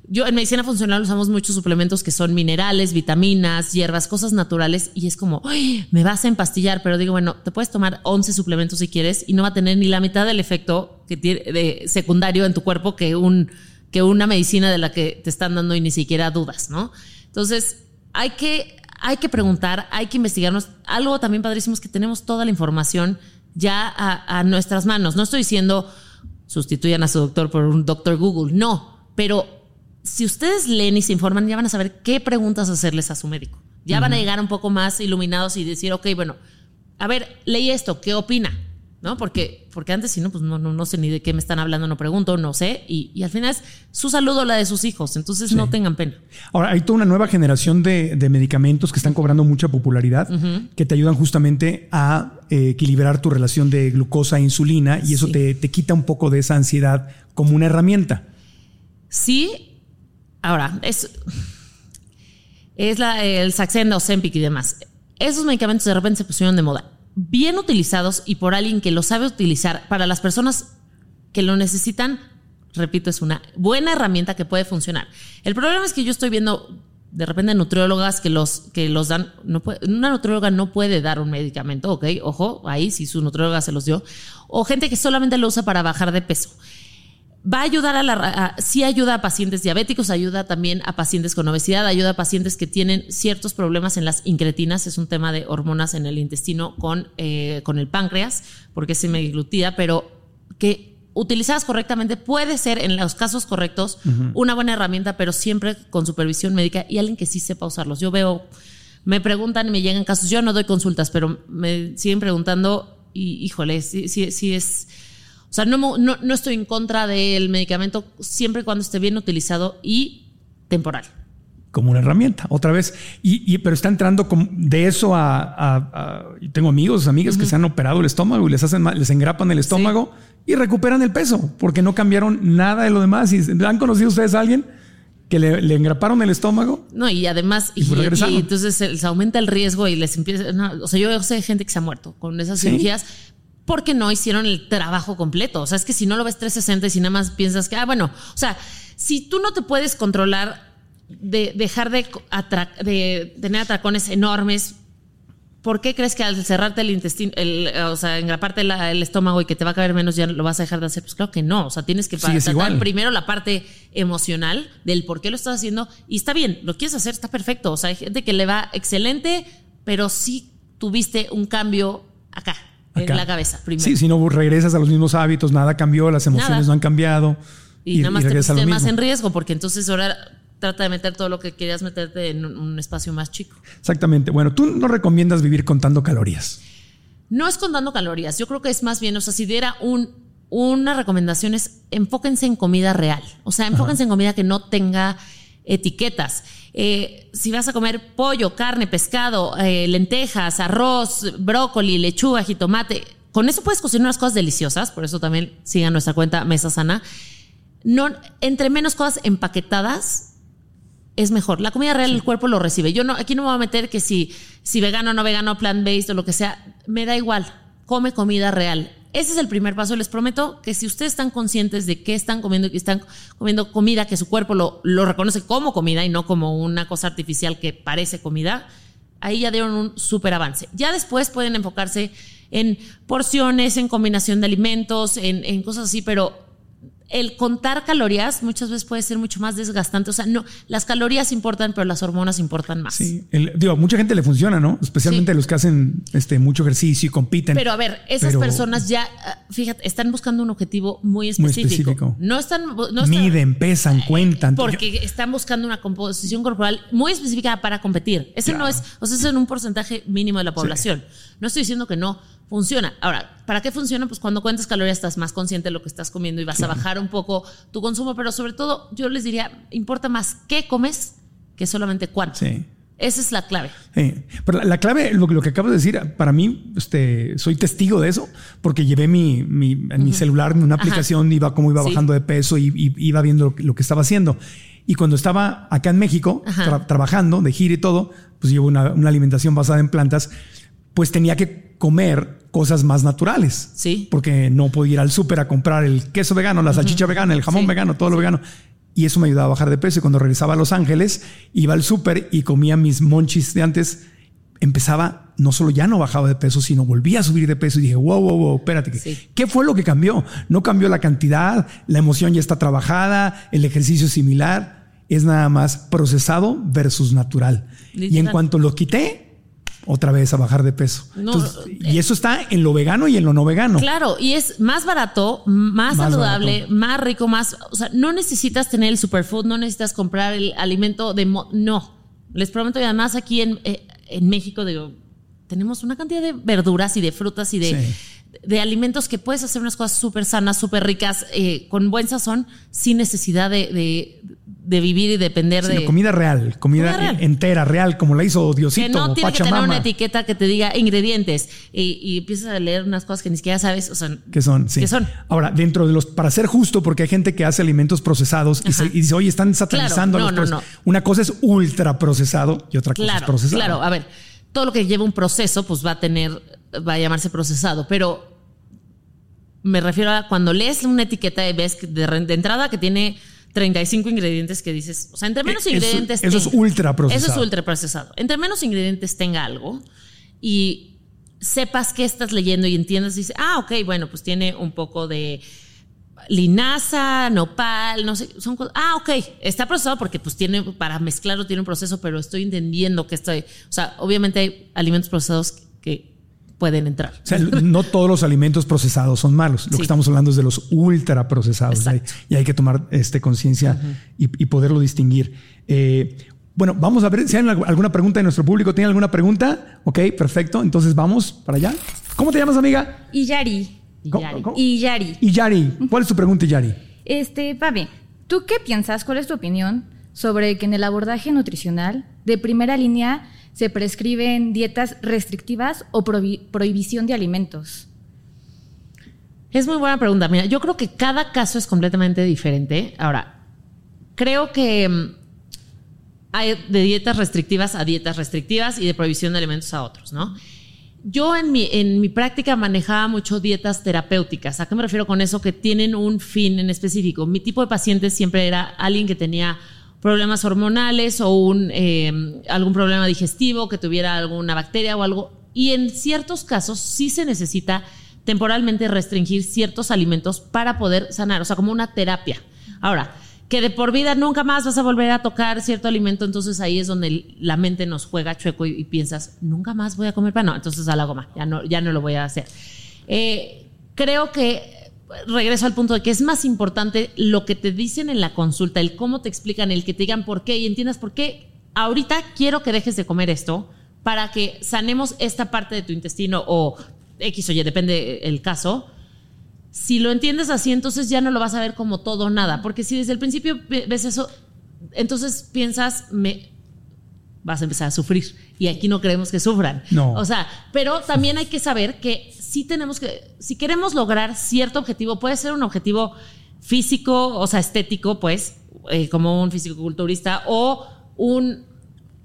yo en medicina funcional usamos muchos suplementos que son minerales, vitaminas, hierbas, cosas naturales, y es como, "Ay, me vas a empastillar, pero digo, bueno, te puedes tomar 11 suplementos si quieres y no va a tener ni la mitad del efecto que tiene de secundario en tu cuerpo que un que una medicina de la que te están dando y ni siquiera dudas, ¿no? Entonces, hay que, hay que preguntar, hay que investigarnos. Algo también padrísimo es que tenemos toda la información ya a, a nuestras manos. No estoy diciendo sustituyan a su doctor por un doctor Google, no, pero si ustedes leen y se informan, ya van a saber qué preguntas hacerles a su médico. Ya van a llegar un poco más iluminados y decir, ok, bueno, a ver, leí esto, ¿qué opina? ¿No? Porque, porque antes, si no, pues no, no, no sé ni de qué me están hablando, no pregunto, no sé. Y, y al final es su salud o la de sus hijos. Entonces no tengan pena. Ahora, hay toda una nueva generación de, de medicamentos que están cobrando mucha popularidad, que te ayudan justamente a eh, equilibrar tu relación de glucosa e insulina y eso Sí. te, te quita un poco de esa ansiedad como una herramienta. Sí, ahora, es, es la, el Saxenda, Ozempic y demás. Esos medicamentos de repente se pusieron de moda. Bien utilizados y por alguien que lo sabe utilizar para las personas que lo necesitan, repito, es una buena herramienta que puede funcionar. El problema es que yo estoy viendo de repente nutriólogas que los, que los dan, no puede- una nutrióloga no puede dar un medicamento, ok, ojo, ahí si su nutrióloga se los dio, o gente que solamente lo usa para bajar de peso va a ayudar a la a- sí ayuda a pacientes diabéticos, ayuda también a pacientes con obesidad, ayuda a pacientes que tienen ciertos problemas en las incretinas, es un tema de hormonas en el intestino con, eh, con el páncreas, porque es semiglutida, pero que utilizadas correctamente puede ser en los casos correctos una buena herramienta, pero siempre con supervisión médica y alguien que sí sepa usarlos. Yo veo, me preguntan y me llegan casos, yo no doy consultas, pero me siguen preguntando y híjole, sí, sí, sí es... O sea, no, no, no estoy en contra del medicamento siempre y cuando esté bien utilizado y temporal. como una herramienta, otra vez. Y, y pero está entrando de eso a, a- a- y tengo amigos, amigas que se han operado el estómago y les hacen les engrapan el estómago y recuperan el peso porque no cambiaron nada de lo demás. ¿Y han conocido ustedes a alguien que le, le engraparon el estómago? No, y además, Y y, entonces se, se aumenta el riesgo y les empieza. no, o sea, yo sé gente que se ha muerto con esas Sí. cirugías porque no hicieron el trabajo completo. O sea, es que si no lo ves 360 y si nada más piensas que, ah, bueno, o sea, si tú no te puedes controlar de dejar de, de tener atracones enormes. ¿Por qué crees que al cerrarte el intestino, el, o sea, engraparte la- el estómago y que te va a caber menos ya lo vas a dejar de hacer? Pues claro que no. O sea, tienes que tratar igual. primero la parte emocional del por qué lo estás haciendo y está bien, lo quieres hacer, está perfecto. O sea, hay gente que le va excelente, pero sí tuviste un cambio acá, Acá. en la cabeza primero. Sí, si no regresas a los mismos hábitos, nada cambió, las emociones Nada. no han cambiado. y, nada más te pusiste más en riesgo porque entonces ahora trata de meter todo lo que querías meterte en un, un espacio más chico. Exactamente. Bueno, tú no recomiendas vivir contando calorías. No es contando calorías, yo creo que es más bien, o sea, si diera un, una recomendación es enfóquense en comida real, o sea, enfóquense en comida que no tenga etiquetas. Eh, si vas a comer pollo, carne, pescado, eh, lentejas, arroz, brócoli, lechuga, jitomate, con eso puedes cocinar unas cosas deliciosas, por eso también sigan nuestra cuenta Mesa Sana. No, entre menos cosas empaquetadas, es mejor. La comida real el cuerpo lo recibe. Yo no, aquí no me voy a meter que si, si vegano, no vegano, plant-based o lo que sea, me da igual. Come comida real. Ese es el primer paso. Les prometo que si ustedes están conscientes de qué están comiendo y que están comiendo comida que su cuerpo lo, reconoce como comida y no como una cosa artificial que parece comida, ahí ya dieron un súper avance. Ya después pueden enfocarse en porciones, en combinación de alimentos, en, en cosas así, pero el contar calorías muchas veces puede ser mucho más desgastante. O sea, no, las calorías importan, pero las hormonas importan más. Sí. El- digo, a mucha gente le funciona, ¿no? Especialmente Sí. los que hacen este, mucho ejercicio y compiten. Pero a ver, esas Pero- personas ya, ah, fíjate, están buscando un objetivo muy Muy específico. específico. No están, no están- Miden, pesan, cuentan. Porque están buscando una composición corporal muy específica para competir. Ese no es, o sea, es en un porcentaje mínimo de la población. No estoy diciendo que no funciona. Ahora, ¿para qué funciona? Pues cuando cuentas calorías estás más consciente de lo que estás comiendo y vas a bajar un poco tu consumo, pero sobre todo yo les diría, importa más qué comes que solamente cuánto. Sí. Esa es la clave. Sí. Pero la, la clave, lo, lo que acabas de decir, para mí, este, soy testigo de eso, porque llevé mi, mi, en mi celular una Ajá. aplicación, iba cómo iba Sí. bajando de peso y, y iba viendo lo que, lo que estaba haciendo. Y cuando estaba acá en México, tra- trabajando de gira y todo, pues llevo una, una alimentación basada en plantas, pues tenía que comer cosas más naturales. Sí. Porque no podía ir al súper a comprar el queso vegano, la salchicha vegana, el jamón Sí. vegano, todo lo vegano. Y eso me ayudaba a bajar de peso. Y cuando regresaba a Los Ángeles, iba al súper y comía mis monchis de antes. Empezaba, no solo ya no bajaba de peso, sino volvía a subir de peso. Y dije, wow, wow, wow, espérate. ¿qué- Sí. ¿Qué fue lo que cambió? No cambió la cantidad, la emoción ya está trabajada, el ejercicio es similar. Es nada más procesado versus natural. Y en Literal. cuanto lo quité, otra vez a bajar de peso. No, Entonces, eh, y eso está en lo vegano y en lo no vegano. Claro, y es más barato, más, Más saludable, barato. más rico, más. O sea, no necesitas tener el superfood, no necesitas comprar el alimento de. mo- no. Les prometo, y además aquí en, eh, en México, digo, tenemos una cantidad de verduras y de frutas y de, Sí. de alimentos que puedes hacer unas cosas súper sanas, súper ricas, eh, con buen sazón, sin necesidad de, de- de vivir y depender Sino de. comida real, comida, Comida real. entera, real, como la hizo Diosito, que no tiene que tener una etiqueta que te diga ingredientes y, y empiezas a leer unas cosas que ni siquiera sabes, o sea, que son, sí. ¿Qué son? Ahora, dentro de los, para ser justo, porque hay gente que hace alimentos procesados y, se- y dice, oye, están satanizando Claro, a no, los no, proces- Una cosa es ultra procesado y otra cosa es Claro, procesado. claro. A ver, todo lo que lleva un proceso, pues va a tener, va a llamarse procesado, pero me refiero a cuando lees una etiqueta y ves de entrada que tiene 35 ingredientes que dices, o sea, entre menos Eh, eso- ingredientes eso es tenga- ultra procesado. Eso es ultra procesado. Entre menos ingredientes tenga algo y sepas qué estás leyendo y entiendas, dices, ah, ok, bueno, pues tiene un poco de linaza, nopal, no sé, son cosas. Ah, ok, está procesado porque pues tiene, para mezclarlo tiene un proceso, pero estoy entendiendo que estoy, o sea, obviamente hay alimentos procesados que pueden entrar. O sea, no todos los alimentos procesados son malos. Lo Sí. que estamos hablando es de los ultra procesados. Exacto. Y hay que tomar este, conciencia y, y poderlo distinguir. Eh, bueno, vamos a ver si hay algu- alguna pregunta de nuestro público. ¿Tiene alguna pregunta? Ok, perfecto. Entonces vamos para allá. ¿Cómo te llamas, amiga? Y Yari. Y ¿Cómo- Yari. cómo? Y Yari. Y Yari. ¿Cuál es tu pregunta, Yari? Este, Papi, ¿tú qué piensas? ¿Cuál es tu opinión sobre que en el abordaje nutricional de primera línea se prescriben dietas restrictivas o prohibición de alimentos. Es muy buena pregunta. Mira, yo creo que cada caso es completamente diferente. Ahora, creo que mm, hay de dietas restrictivas a dietas restrictivas y de prohibición de alimentos a otros, ¿no? Yo en mi, en mi práctica manejaba mucho dietas terapéuticas. ¿A qué me refiero con eso? Que tienen un fin en específico. Mi tipo de paciente siempre era alguien que tenía problemas hormonales o un, eh, algún problema digestivo, que tuviera alguna bacteria o algo. Y en ciertos casos sí se necesita temporalmente restringir ciertos alimentos para poder sanar, o sea, como una terapia. Ahora, que de por vida nunca más vas a volver a tocar cierto alimento, entonces ahí es donde la mente nos juega chueco y, piensas, nunca más voy a comer pan. No, entonces a la goma, ya no, ya no lo voy a hacer. Eh, creo que regreso al punto de que es más importante lo que te dicen en la consulta, el cómo te explican, el que te digan por qué y entiendas por qué. Ahorita quiero que dejes de comer esto para que sanemos esta parte de tu intestino o X o Y, depende el caso si lo entiendes así, entonces ya no lo vas a ver como todo o nada. Porque si desde el principio ves eso, entonces piensas, me vas a empezar a sufrir. Y aquí no queremos que sufran. No. O sea, pero también hay que saber que si tenemos que, si queremos lograr cierto objetivo, puede ser un objetivo físico, o sea, estético, pues, eh, como un físico-culturista, o un.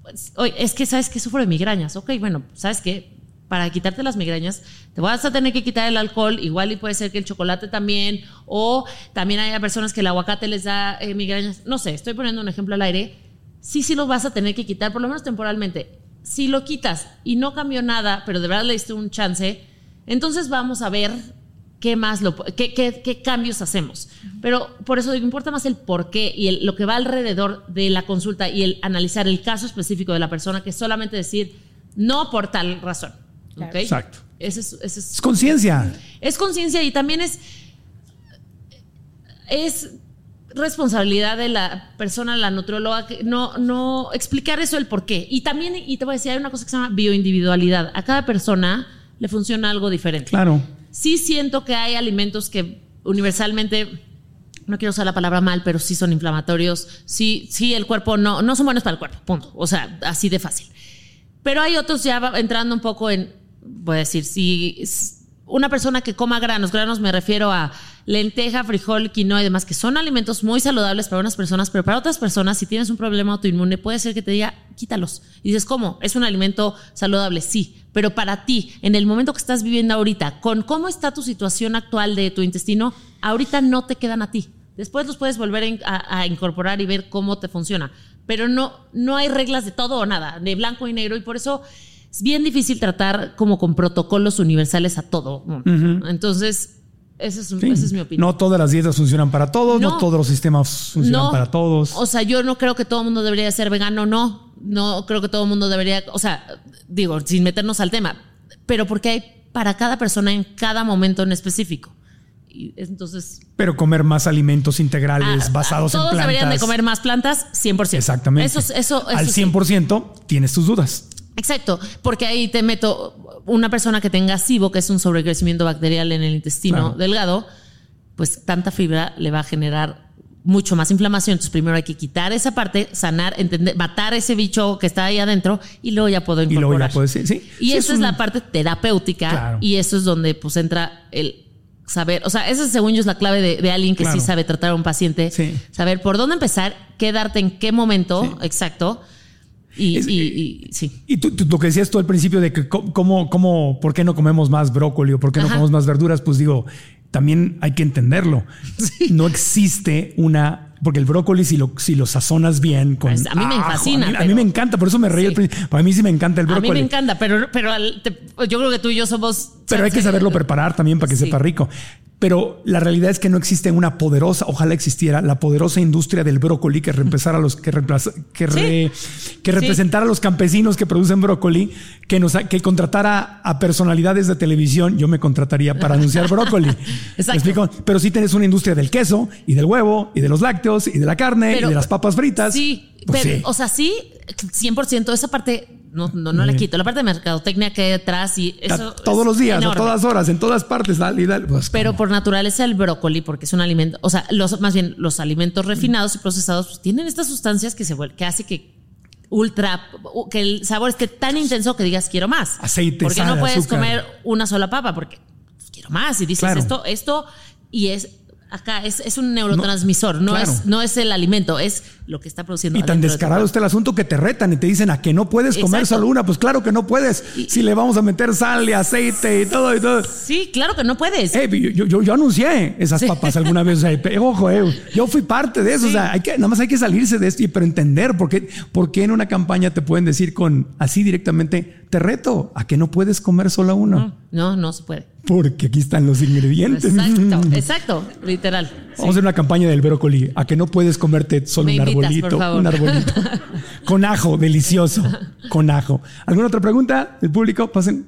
Pues, es que sabes que sufro de migrañas. Ok, bueno, sabes que para quitarte las migrañas, te vas a tener que quitar el alcohol, igual y puede ser que el chocolate también, o también hay personas que el aguacate les da eh, migrañas, no sé, estoy poniendo un ejemplo al aire, sí, sí lo vas a tener que quitar, por lo menos temporalmente. Si lo quitas y no cambió nada, pero de verdad le diste un chance, entonces vamos a ver qué más lo, qué, qué, cambios hacemos. Pero por eso digo, importa más el por qué y lo que va alrededor de la consulta y el analizar el caso específico de la persona que solamente decir no por tal razón. Exacto. es, conciencia. Es conciencia y también es, es responsabilidad de la persona, la nutrióloga, que no, no explicar eso el por qué. Y también, y te voy a decir, hay una cosa que se llama bioindividualidad. A cada persona le funciona algo diferente. Claro. Sí siento que hay alimentos que universalmente, no quiero usar la palabra mal, pero sí son inflamatorios. Sí, sí, el cuerpo no, no son buenos para el cuerpo, punto. O sea, así de fácil. Pero hay otros ya entrando un poco en voy a decir, si una persona que coma granos, granos me refiero a lenteja, frijol, quinoa y demás, que son alimentos muy saludables para unas personas, pero para otras personas, si tienes un problema autoinmune, puede ser que te diga, quítalos. Y dices, ¿cómo? ¿Es un alimento saludable? Sí, pero para ti, en el momento que estás viviendo ahorita, con cómo está tu situación actual de tu intestino, ahorita no te quedan a ti. Después los puedes volver a, a incorporar y ver cómo te funciona. Pero no, no hay reglas de todo o nada, de blanco y negro, y por eso es bien difícil tratar como con protocolos universales a todo. Entonces, esa es, mi opinión. No todas las dietas funcionan para todos, no, todos los sistemas funcionan para todos. O sea, yo no creo que todo el mundo debería ser vegano, no. No creo que todo el mundo debería, o sea, digo, sin meternos al tema, pero porque hay para cada persona en cada momento en específico. Y entonces. Pero comer más alimentos integrales ah, basados en plantas. Todos deberían de comer más plantas, 100%. Exactamente. Eso, eso, Al 100% tienes tus dudas. Exacto, porque ahí te meto una persona que tenga SIBO, que es un sobrecrecimiento bacterial en el intestino delgado, pues tanta fibra le va a generar mucho más inflamación. Entonces, primero hay que quitar esa parte, sanar, entender, matar ese bicho que está ahí adentro y luego ya puedo incorporar. Y luego ya puedes, sí. Y eso es, la parte terapéutica y eso es donde pues entra el saber, o sea, esa según yo es la clave de, alguien que sí sabe tratar a un paciente, saber por dónde empezar, qué darte en qué momento, exacto y, y, sí. Y tú, lo que decías tú al principio de que cómo, cómo, por qué no comemos más brócoli o por qué no comemos más verduras, pues digo, también hay que entenderlo. No existe una porque el brócoli, si lo, si lo sazonas bien con. Pues, a mí me fascina. A mí, me encanta, por eso me reí. Para mí sí me encanta el brócoli. A mí me encanta, pero, pero yo creo que tú y yo somos. Pero hay que saberlo preparar también para que sepa rico pero la realidad es que no existe una poderosa, ojalá existiera, la poderosa industria del brócoli que reemplazara a los que, que, que representara a los campesinos que producen brócoli, que nos que contratara a personalidades de televisión, yo me contrataría para anunciar brócoli. explico? Pero sí tienes una industria del queso y del huevo y de los lácteos y de la carne y de las papas fritas. Sí, pues pero, o sea, sí, 100%, esa parte no, no, no la quito. La parte de mercadotecnia que hay detrás y eso. Todos los días, a todas horas, en todas partes, dale y dale. Pues, Pero por naturaleza el brócoli, porque es un alimento, o sea, los, más bien los alimentos refinados y procesados pues, tienen estas sustancias que se que hace que ultra, que el sabor esté tan intenso que digas quiero más. Aceite, Porque no puedes comer una sola papa porque pues, quiero más y dices esto, esto y es acá es, es un neurotransmisor, no, es, no es el alimento, es lo que está produciendo. Y tan descarado está el asunto que te retan y te dicen a que no puedes comer solo una. Pues claro que no puedes. si le vamos a meter sal y aceite y todo y todo. Sí, claro que no puedes. Eh, yo, yo, yo, anuncié esas papas alguna vez. ojo, eh, yo fui parte de eso. O sea, hay que, nada más hay que salirse de esto, y, pero entender por qué, por qué en una campaña te pueden decir con así directamente, te reto a que no puedes comer solo una. No, no, no se puede. Porque aquí están los ingredientes. Exacto, exacto, literal. Vamos a hacer una campaña del brócoli, a que no puedes comerte solo un arbolito, un arbolito. con ajo, delicioso, con ajo. ¿Alguna otra pregunta del público? Pasen.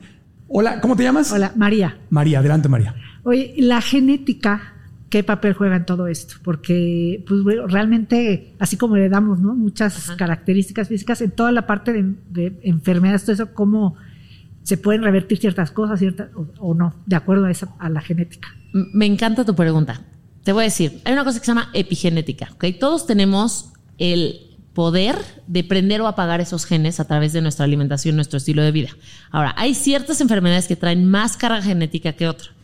Hola, ¿cómo te llamas? Hola, María. María, adelante María. Oye, la genética, ¿qué papel juega en todo esto? Porque pues, realmente, así como le damos ¿no? muchas características físicas, en toda la parte de, enfermedades, todo eso, ¿cómo se pueden revertir ciertas cosas ciertas, o, no, de acuerdo a, esa, a la genética? Me encanta tu pregunta. Te voy a decir, hay una cosa que se llama epigenética, ¿ok? Todos tenemos el poder de prender o apagar esos genes a través de nuestra alimentación, nuestro estilo de vida. Ahora, hay ciertas enfermedades que traen más carga genética que otras.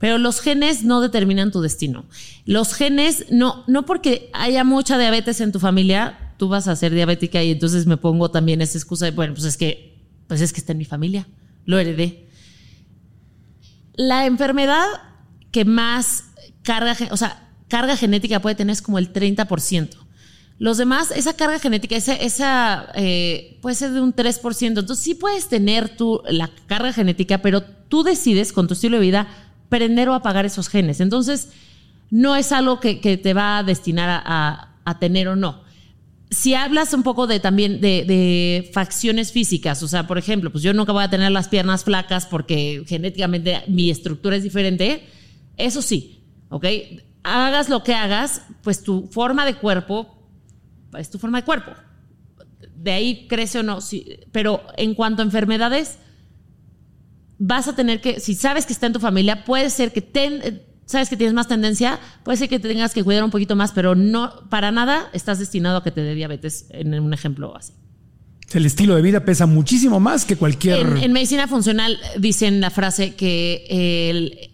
Pero los genes no determinan tu destino. Los genes, no, no porque haya mucha diabetes en tu familia, tú vas a ser diabética y entonces me pongo también esa excusa de, bueno, pues es que, pues es que está en mi familia, lo heredé. La enfermedad que más carga, o sea, carga genética puede tener es como el 30%. Los demás, esa carga genética, esa, esa eh, puede ser de un 3%. Entonces sí puedes tener la carga genética, pero tú decides con tu estilo de vida prender o apagar esos genes. Entonces no es algo que, te va a destinar a, tener o no. Si hablas un poco de también de, facciones físicas, o sea, por ejemplo, pues yo nunca voy a tener las piernas flacas porque genéticamente mi estructura es diferente, eso sí, ¿ok? Hagas lo que hagas, pues tu forma de cuerpo es tu forma de cuerpo. De ahí crece o no. Sí, pero en cuanto a enfermedades, vas a tener que, si sabes que está en tu familia, puede ser que ten, sabes que tienes más tendencia, puede ser que te tengas que cuidar un poquito más, pero no, para nada estás destinado a que te dé diabetes, en un ejemplo así. El estilo de vida pesa muchísimo más que cualquier... En, en medicina funcional dicen la frase que el,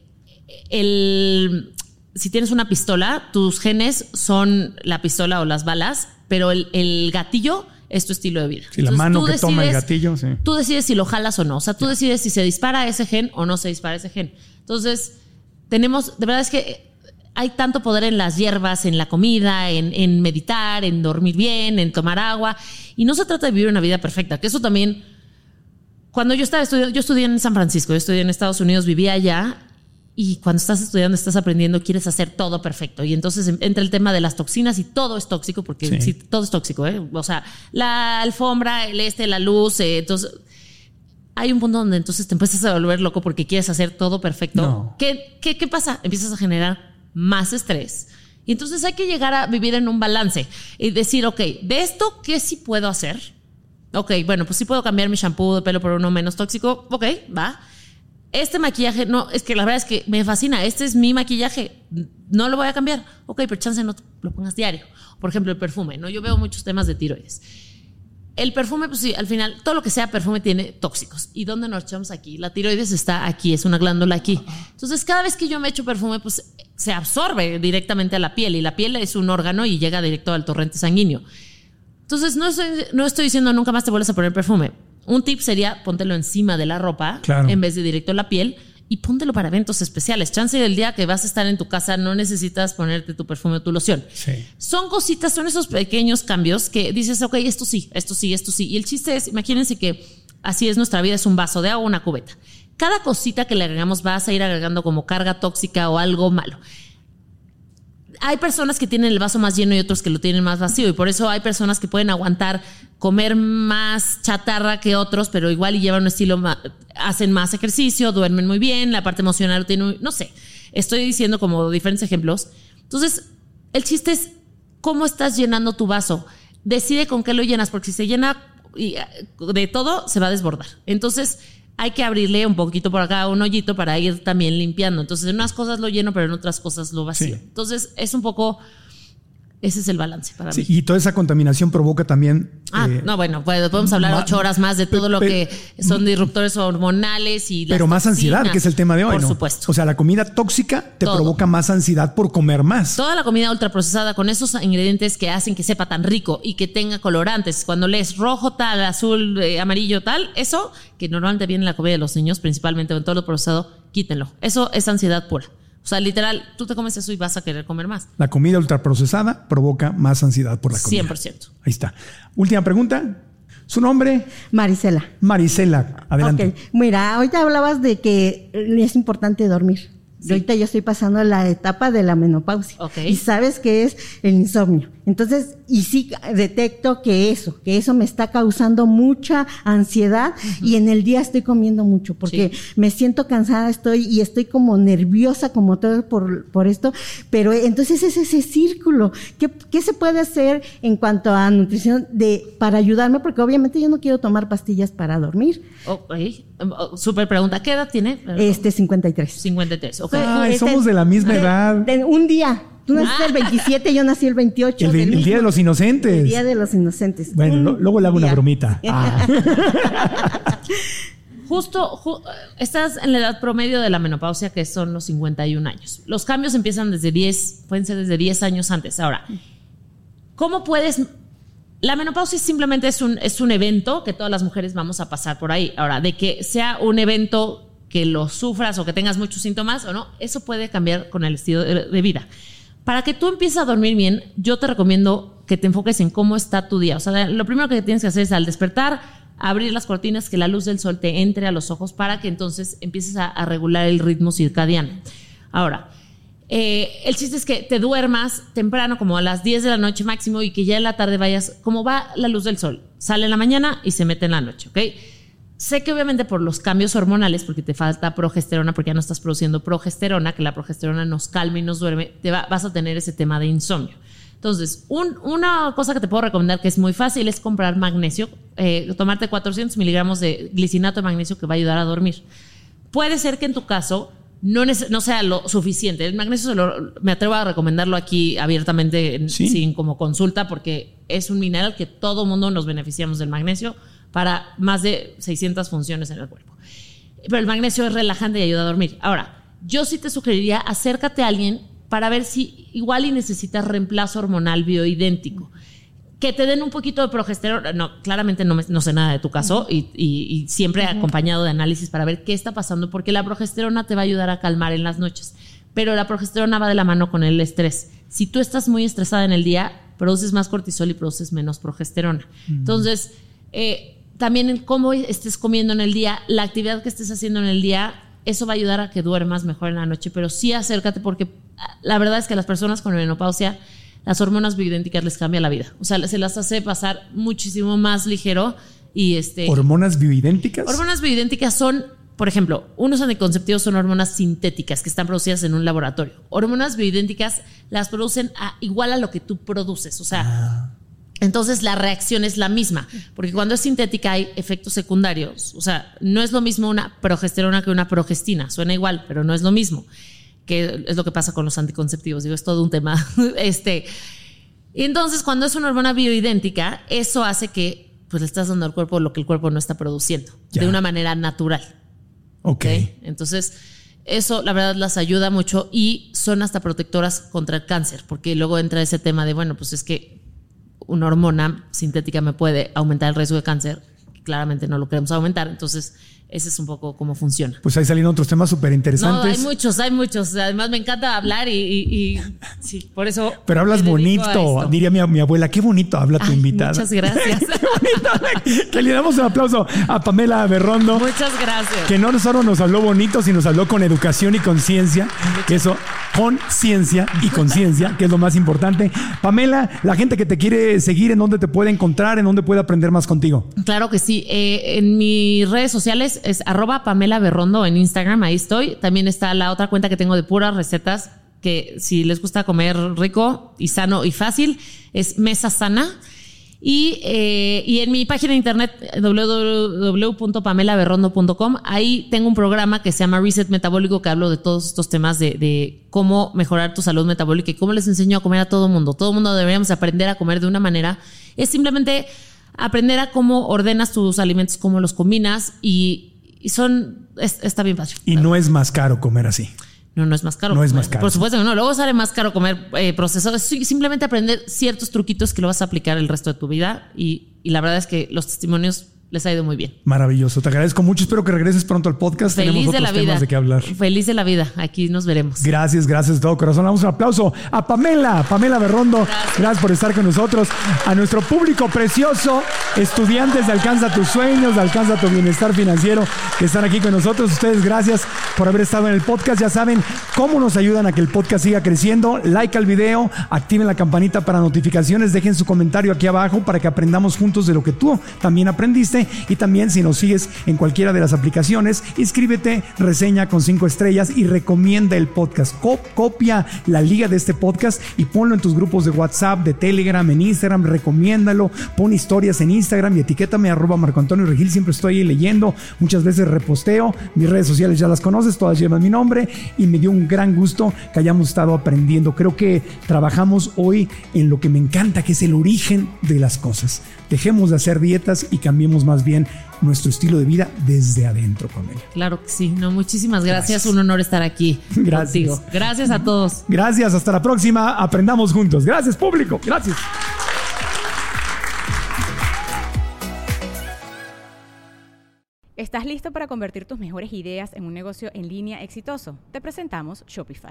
el si tienes una pistola, tus genes son la pistola o las balas, pero el, gatillo es tu estilo de vida. Si la mano que toma el gatillo, sí. Tú decides si lo jalas o no. O sea, tú decides si se dispara ese gen o no se dispara ese gen. Entonces, tenemos, de verdad es que hay tanto poder en las hierbas, en la comida, en, en meditar, en dormir bien, en tomar agua. Y no se trata de vivir una vida perfecta, que eso también cuando yo estaba estudiando, yo estudié en San Francisco, yo estudié en Estados Unidos, vivía allá y cuando estás estudiando, estás aprendiendo, quieres hacer todo perfecto. Y entonces entra el tema de las toxinas y todo es tóxico, porque sí. todo es tóxico, ¿eh? O sea, la alfombra, el este, la luz, eh, entonces hay un punto donde entonces te empiezas a volver loco porque quieres hacer todo perfecto. ¿Qué, qué, qué pasa? Empiezas a generar más estrés. Y entonces hay que llegar a vivir en un balance y decir, ok, de esto, ¿qué sí puedo hacer? Ok, bueno, pues sí puedo cambiar mi shampoo de pelo por uno menos tóxico. Ok, va este maquillaje, no, es que la verdad es que me fascina, este es mi maquillaje, no lo voy a cambiar. Ok, pero chance no lo pongas diario. Por ejemplo, el perfume, ¿no? Yo veo muchos temas de tiroides. El perfume, pues sí, al final, todo lo que sea perfume tiene tóxicos. ¿Y dónde nos echamos aquí? La tiroides está aquí, es una glándula aquí. Entonces, cada vez que yo me echo perfume, pues se absorbe directamente a la piel y la piel es un órgano y llega directo al torrente sanguíneo. Entonces, no estoy, no estoy diciendo nunca más te vuelves a poner perfume un tip sería póntelo encima de la ropa en vez de directo en la piel y póntelo para eventos especiales. Chance del día que vas a estar en tu casa no necesitas ponerte tu perfume o tu loción. Son cositas, son esos pequeños cambios que dices, ok, esto sí, esto sí, esto sí. Y el chiste es, imagínense que así es nuestra vida, es un vaso de agua, una cubeta. Cada cosita que le agregamos vas a ir agregando como carga tóxica o algo malo hay personas que tienen el vaso más lleno y otros que lo tienen más vacío y por eso hay personas que pueden aguantar comer más chatarra que otros, pero igual y llevan un estilo, hacen más ejercicio, duermen muy bien, la parte emocional tiene, no sé, estoy diciendo como diferentes ejemplos. Entonces, el chiste es cómo estás llenando tu vaso. Decide con qué lo llenas, porque si se llena eh, de todo se va a desbordar. Entonces, hay que abrirle un poquito por acá un hoyito para ir también limpiando. Entonces, en unas cosas lo lleno, pero en otras cosas lo vacío. Sí. Entonces, es un poco. Ese es el balance para Sí, mí. y toda esa contaminación provoca también. Ah, eh, no, bueno, pues, podemos hablar ocho horas más de todo lo que son disruptores hormonales y pero más ansiedad, que es el tema de hoy, Por ¿no? supuesto. O sea, la comida tóxica te Todo. provoca más ansiedad por comer más. Toda la comida ultraprocesada con esos ingredientes que hacen que sepa tan rico y que tenga colorantes, cuando lees rojo tal, azul, eh, amarillo tal, eso que normalmente viene en la comida de los niños, principalmente en todo lo procesado, quítenlo. Eso es ansiedad pura. O sea, literal, tú te comes eso y vas a querer comer más. La comida ultraprocesada provoca más ansiedad por la comida. 100%. Ahí está. Última pregunta. ¿Su nombre? Marisela. Marisela. Adelante. Ok, mira, ahorita hablabas de que es importante dormir. Y Ahorita yo estoy pasando la etapa de la menopausia. Ok. Y sabes que es el insomnio. Entonces, y sí detecto que eso, que eso me está causando mucha ansiedad y en el día estoy comiendo mucho porque me siento cansada, estoy y estoy como nerviosa como todo por, por esto. Pero entonces es ese círculo. ¿Qué, ¿Qué se puede hacer en cuanto a nutrición de, para ayudarme? Porque obviamente yo no quiero tomar pastillas para dormir. Ok. Oh, Super pregunta. ¿Qué edad tiene? Este 53. 53. Ok. Ay, Este, somos de la misma de- edad. de un día. Tú naciste el 27, yo nací el 28. El, del el mismo- Día de los Inocentes. El Día de los Inocentes. Bueno, lo- luego le hago una bromita. Ah. Justo, ju- estás en la edad promedio de la menopausia, que son los 51 años. Los cambios empiezan desde 10, pueden ser desde 10 años antes. Ahora, ¿cómo puedes...? La menopausia simplemente es un, es un evento que todas las mujeres vamos a pasar por ahí. Ahora, de que sea un evento que lo sufras o que tengas muchos síntomas o no, eso puede cambiar con el estilo de vida. Para que tú empieces a dormir bien, yo te recomiendo que te enfoques en cómo está tu día. O sea, lo primero que tienes que hacer es al despertar, abrir las cortinas, que la luz del sol te entre a los ojos para que entonces empieces a, regular el ritmo circadiano. Ahora, eh, el chiste es que te duermas temprano, como a las 10 de la noche máximo, y que ya en la tarde vayas, como va la luz del sol. Sale en la mañana y se mete en la noche, ¿ok? Sé que obviamente por los cambios hormonales, porque te falta progesterona, porque ya no estás produciendo progesterona, que la progesterona nos calma y nos duerme, te va- vas a tener ese tema de insomnio. Entonces, un- una cosa que te puedo recomendar que es muy fácil es comprar magnesio, eh, tomarte 400 miligramos de glicinato de magnesio que va a ayudar a dormir. Puede ser que en tu caso no, sea lo suficiente. El magnesio se lo- me atrevo a recomendarlo aquí abiertamente en- Sí. sin como consulta porque es un mineral que todo mundo nos beneficiamos del magnesio para más de 600 funciones en el cuerpo. Pero el magnesio es relajante y ayuda a dormir. Ahora, yo sí te sugeriría acércate a alguien para ver si igual y necesitas reemplazo hormonal bioidéntico. Que te den un poquito de progesterona. No, claramente no, me- no sé nada de tu caso y, y- y siempre acompañado de análisis para ver qué está pasando, porque la progesterona te va a ayudar a calmar en las noches. Pero la progesterona va de la mano con el estrés. Si tú estás muy estresada en el día, produces más cortisol y produces menos progesterona. Entonces, eh, también en cómo estés comiendo en el día, la actividad que estés haciendo en el día, eso va a ayudar a que duermas mejor en la noche, pero sí acércate porque ah, la verdad es que a las personas con menopausia, las hormonas bioidénticas les cambia la vida. O sea, se las hace pasar muchísimo más ligero y este... ¿Hormonas bioidénticas? Hormonas bioidénticas son, por ejemplo, unos anticonceptivos son hormonas sintéticas que están producidas en un laboratorio. Hormonas bioidénticas las producen a- igual a lo que tú produces. O sea, Ah. Entonces la reacción es la misma, porque cuando es sintética hay efectos secundarios. O sea, no es lo mismo una progesterona que una progestina. Suena igual, pero no es lo mismo. Que es lo que pasa con los anticonceptivos. Digo, es todo un tema. este. Y entonces, cuando es una hormona bioidéntica, eso hace que pues le estás dando al cuerpo lo que el cuerpo no está produciendo Ya. de una manera natural. Ok. ¿ok? Entonces, eso la verdad las ayuda mucho y son hasta protectoras contra el cáncer, porque luego entra ese tema de, bueno, pues es que una hormona sintética me puede aumentar el riesgo de cáncer, claramente no lo queremos aumentar, entonces ese es un poco cómo funciona. Pues ahí salen otros temas súper No, hay interesantes. muchos, hay muchos. Además, me encanta hablar y, y- y- sí, por eso. pero hablas bonito, diría mi, mi abuela. Qué bonito habla tu Ay, invitada. Muchas gracias. bonito. que le damos un aplauso a Pamela Berrondo. muchas gracias. que no solo nos habló bonito, sino nos habló con educación y conciencia, que eso, con ciencia y conciencia, que es lo más importante. Pamela, la gente que te quiere seguir, ¿en dónde te puede encontrar? ¿En dónde puede aprender más contigo? Claro que sí. Eh, en mis redes sociales es arroba Pamela Berrondo en Instagram, ahí estoy. También está la otra cuenta que tengo de puras recetas, que si les gusta comer rico y sano y fácil, es Mesa Sana. Y, eh, y en mi página de internet www.pamelaberrondo.com, ahí tengo un programa que se llama Reset Metabólico que hablo de todos estos temas de, de cómo mejorar tu salud metabólica y cómo les enseño a comer a todo mundo. Todo mundo deberíamos aprender a comer de una manera. Es simplemente aprender a cómo ordenas tus alimentos, cómo los combinas y, y son, es- está bien fácil. Y no es más caro comer así. No, no es más caro. No es más caro. Por supuesto que no. Luego sale más caro comer eh, procesado. Es simplemente aprender ciertos truquitos que lo vas a aplicar el resto de tu vida. Y, y la verdad es que los testimonios les ha ido muy bien. Maravilloso. Te agradezco mucho. Espero que regreses pronto al podcast. Feliz Tenemos de otros la vida. temas de qué hablar. Feliz de la vida. Aquí nos veremos. Gracias, gracias de todo corazón. Damos un aplauso a Pamela, Pamela Berrondo. Gracias. por estar con nosotros. A nuestro público precioso, estudiantes de Alcanza tus sueños, de Alcanza tu bienestar financiero, que están aquí con nosotros. Ustedes, gracias por haber estado en el podcast. Ya saben cómo nos ayudan a que el podcast siga creciendo. Like al video, activen la campanita para notificaciones, dejen su comentario aquí abajo para que aprendamos juntos de lo que tú también aprendiste. Y también, si nos sigues en cualquiera de las aplicaciones, inscríbete, reseña con cinco estrellas y recomienda el podcast. Co- copia la liga de este podcast y ponlo en tus grupos de WhatsApp, de Telegram, en Instagram, recomiéndalo, pon historias en Instagram y etiquétame arroba Marco Antonio Regil, siempre estoy ahí leyendo, muchas veces reposteo, mis redes sociales ya las conoces, todas llevan mi nombre y me dio un gran gusto que hayamos estado aprendiendo. Creo que trabajamos hoy en lo que me encanta, que es el origen de las cosas. Dejemos de hacer dietas y cambiemos más bien nuestro estilo de vida desde adentro, Pamela. Claro que sí. No, muchísimas gracias. Gracias. Un honor estar aquí Gracias. contigo. Gracias a todos. Gracias, hasta la próxima. Aprendamos juntos. Gracias, público. Gracias. ¿Estás listo para convertir tus mejores ideas en un negocio en línea exitoso? Te presentamos Shopify.